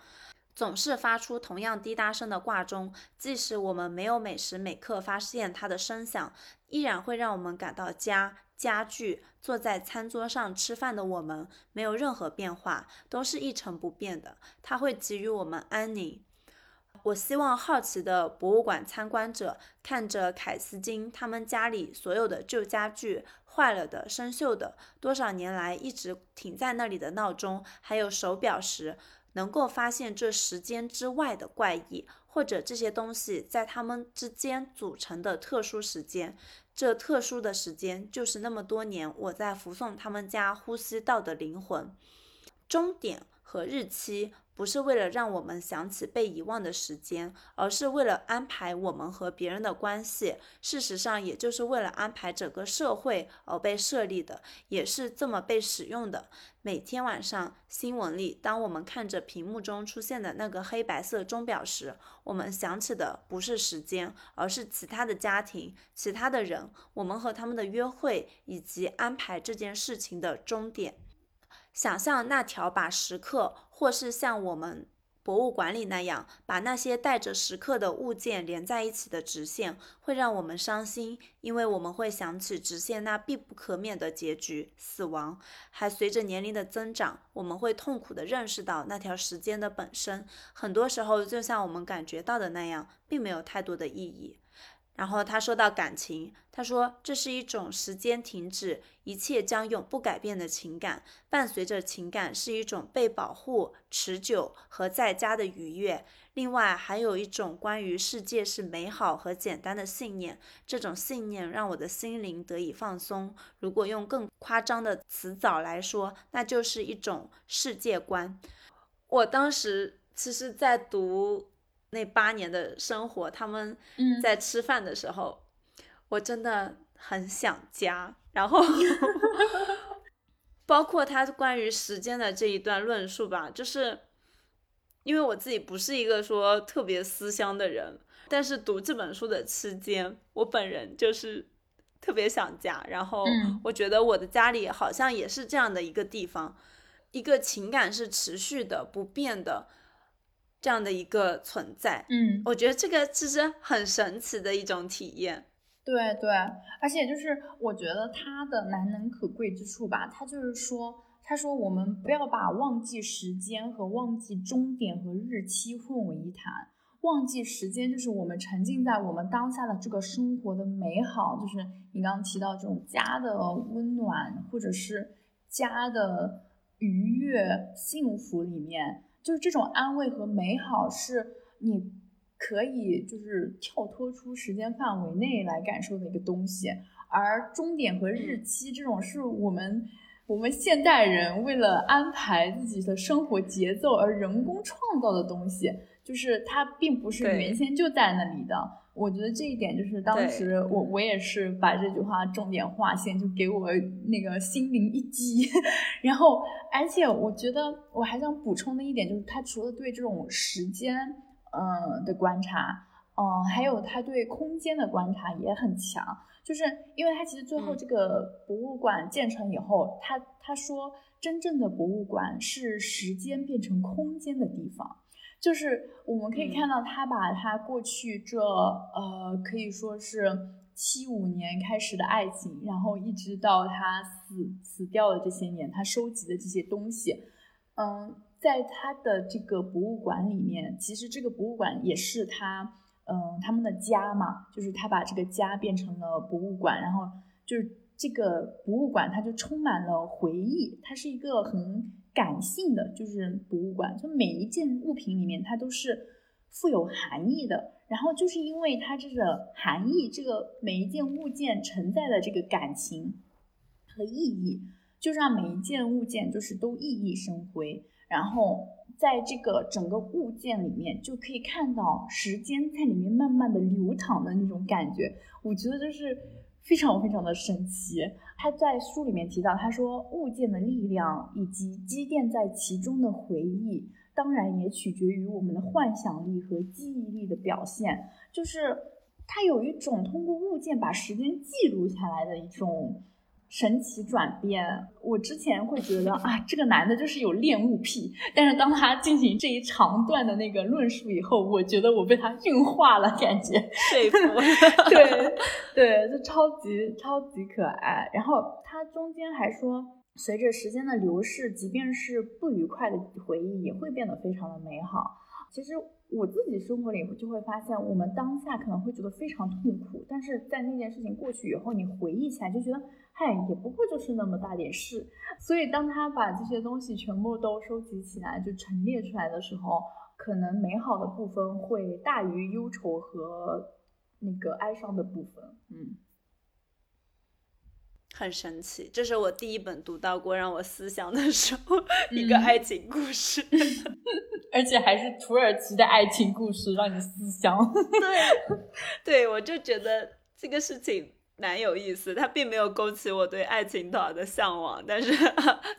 总是发出同样滴答声的挂钟，即使我们没有每时每刻发现它的声响，依然会让我们感到家家具坐在餐桌上吃饭的我们没有任何变化，都是一成不变的。它会给予我们安宁。我希望好奇的博物馆参观者看着凯斯金他们家里所有的旧家具、坏了的、生锈的、多少年来一直停在那里的闹钟，还有手表时，能够发现这时间之外的怪异，或者这些东西在他们之间组成的特殊时间。这特殊的时间就是那么多年我在扶送他们家呼吸到的灵魂。终点和日期。不是为了让我们想起被遗忘的时间，而是为了安排我们和别人的关系。事实上，也就是为了安排整个社会而被设立的，也是这么被使用的。每天晚上，新闻里，当我们看着屏幕中出现的那个黑白色钟表时，我们想起的不是时间，而是其他的家庭、其他的人，我们和他们的约会，以及安排这件事情的终点。想象那条把时刻，或是像我们博物馆里那样把那些带着时刻的物件连在一起的直线，会让我们伤心，因为我们会想起直线那必不可免的结局——死亡。还随着年龄的增长，我们会痛苦地认识到那条时间的本身，很多时候就像我们感觉到的那样，并没有太多的意义。然后他说到感情，他说这是一种时间停止，一切将永不改变的情感。伴随着情感是一种被保护、持久和在家的愉悦。另外还有一种关于世界是美好和简单的信念。这种信念让我的心灵得以放松。如果用更夸张的词藻来说，那就是一种世界观。我当时其实，在读。那八年的生活，他们在吃饭的时候，我真的很想家。然后，包括他关于时间的这一段论述吧，就是因为我自己不是一个说特别思乡的人，但是读这本书的期间，我本人就是特别想家。然后，我觉得我的家里好像也是这样的一个地方，一个情感是持续的、不变的。这样的一个存在，嗯，我觉得这个其实很神奇的一种体验。对对，而且就是我觉得它的难能可贵之处吧，他就是说，他说我们不要把忘记时间和忘记终点和日期混为一谈。忘记时间就是我们沉浸在我们当下的这个生活的美好，就是你刚刚提到这种家的温暖，或者是家的。愉悦、幸福里面，就是这种安慰和美好，是你可以就是跳脱出时间范围内来感受的一个东西。而终点和日期这种，是我们我们现代人为了安排自己的生活节奏而人工创造的东西，就是它并不是原先就在那里的。我觉得这一点就是当时我我也是把这句话重点划线，就给我那个心灵一击。然后，而且我觉得我还想补充的一点就是，他除了对这种时间嗯的观察，嗯，还有他对空间的观察也很强。就是因为他其实最后这个博物馆建成以后，他他说真正的博物馆是时间变成空间的地方。就是我们可以看到，他把他过去这呃可以说是七五年开始的爱情，然后一直到他死死掉的这些年，他收集的这些东西，嗯，在他的这个博物馆里面，其实这个博物馆也是他嗯他们的家嘛，就是他把这个家变成了博物馆，然后就是这个博物馆它就充满了回忆，它是一个很。感性的就是博物馆，就每一件物品里面它都是富有含义的。然后就是因为它这个含义，这个每一件物件承载的这个感情和意义，就让每一件物件就是都熠熠生辉。然后在这个整个物件里面，就可以看到时间在里面慢慢的流淌的那种感觉。我觉得就是非常非常的神奇。他在书里面提到，他说物件的力量以及积淀在其中的回忆，当然也取决于我们的幻想力和记忆力的表现。就是他有一种通过物件把时间记录下来的一种。神奇转变，我之前会觉得啊，这个男的就是有恋物癖，但是当他进行这一长段的那个论述以后，我觉得我被他运化了，感觉说服，对对，就超级超级可爱。然后他中间还说，随着时间的流逝，即便是不愉快的回忆，也会变得非常的美好。其实我自己生活里就会发现，我们当下可能会觉得非常痛苦，但是在那件事情过去以后，你回忆起来就觉得。嗨，也不过就是那么大点事，所以当他把这些东西全部都收集起来，就陈列出来的时候，可能美好的部分会大于忧愁和那个哀伤的部分。嗯，很神奇，这是我第一本读到过让我思想的时候 一个爱情故事，而且还是土耳其的爱情故事，让你思想。对，对我就觉得这个事情。蛮有意思，它并没有勾起我对爱情岛的向往，但是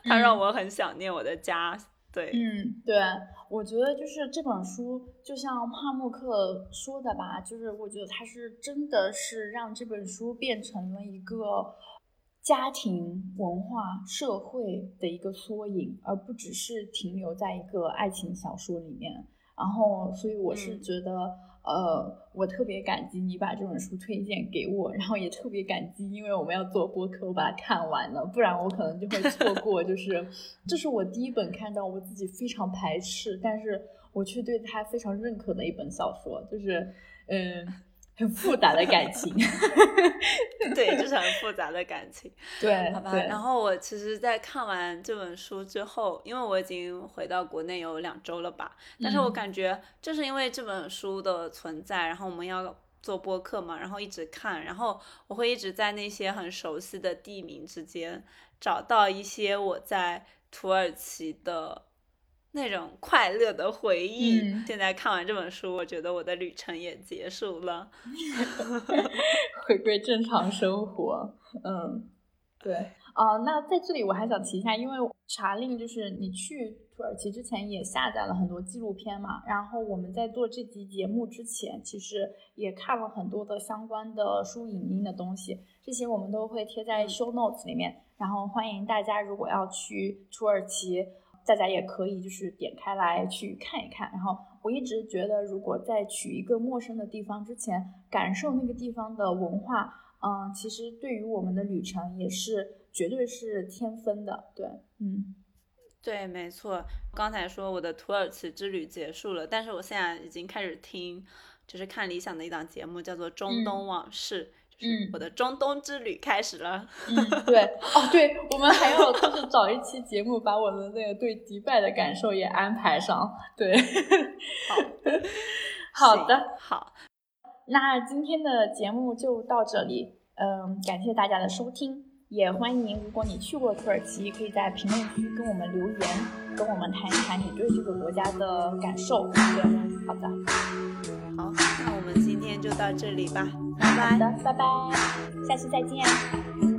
它让我很想念我的家。对，嗯，对，我觉得就是这本书，就像帕慕克说的吧，就是我觉得他是真的是让这本书变成了一个家庭文化社会的一个缩影，而不只是停留在一个爱情小说里面。然后，所以我是觉得。呃，我特别感激你把这本书推荐给我，然后也特别感激，因为我们要做播客，我把它看完了，不然我可能就会错过。就 是，这是我第一本看到我自己非常排斥，但是我却对它非常认可的一本小说，就是，嗯。很复杂的感情，对，就是很复杂的感情。对，好吧。然后我其实，在看完这本书之后，因为我已经回到国内有两周了吧，但是我感觉就是因为这本书的存在，然后我们要做播客嘛，然后一直看，然后我会一直在那些很熟悉的地名之间找到一些我在土耳其的。那种快乐的回忆。现在看完这本书，我觉得我的旅程也结束了，回归正常生活。嗯，对啊。那在这里我还想提一下，因为查令就是你去土耳其之前也下载了很多纪录片嘛，然后我们在做这集节目之前，其实也看了很多的相关的书影音的东西，这些我们都会贴在 show notes 里面。然后欢迎大家如果要去土耳其。大家也可以就是点开来去看一看，然后我一直觉得，如果在去一个陌生的地方之前，感受那个地方的文化，嗯，其实对于我们的旅程也是绝对是添分的。对，嗯，对，没错。刚才说我的土耳其之旅结束了，但是我现在已经开始听，就是看理想的一档节目，叫做《中东往事》。嗯，我的中东之旅开始了。嗯，对，哦，对，我们还要就是找一期节目，把我的那个对迪拜的感受也安排上。对，好，好的，好，那今天的节目就到这里。嗯，感谢大家的收听，也欢迎如果你去过土耳其，可以在评论区跟我们留言，跟我们谈一谈你对这个国家的感受。对，好的，好，那我们今天就到这里吧，拜拜，好的，拜拜，下期再见。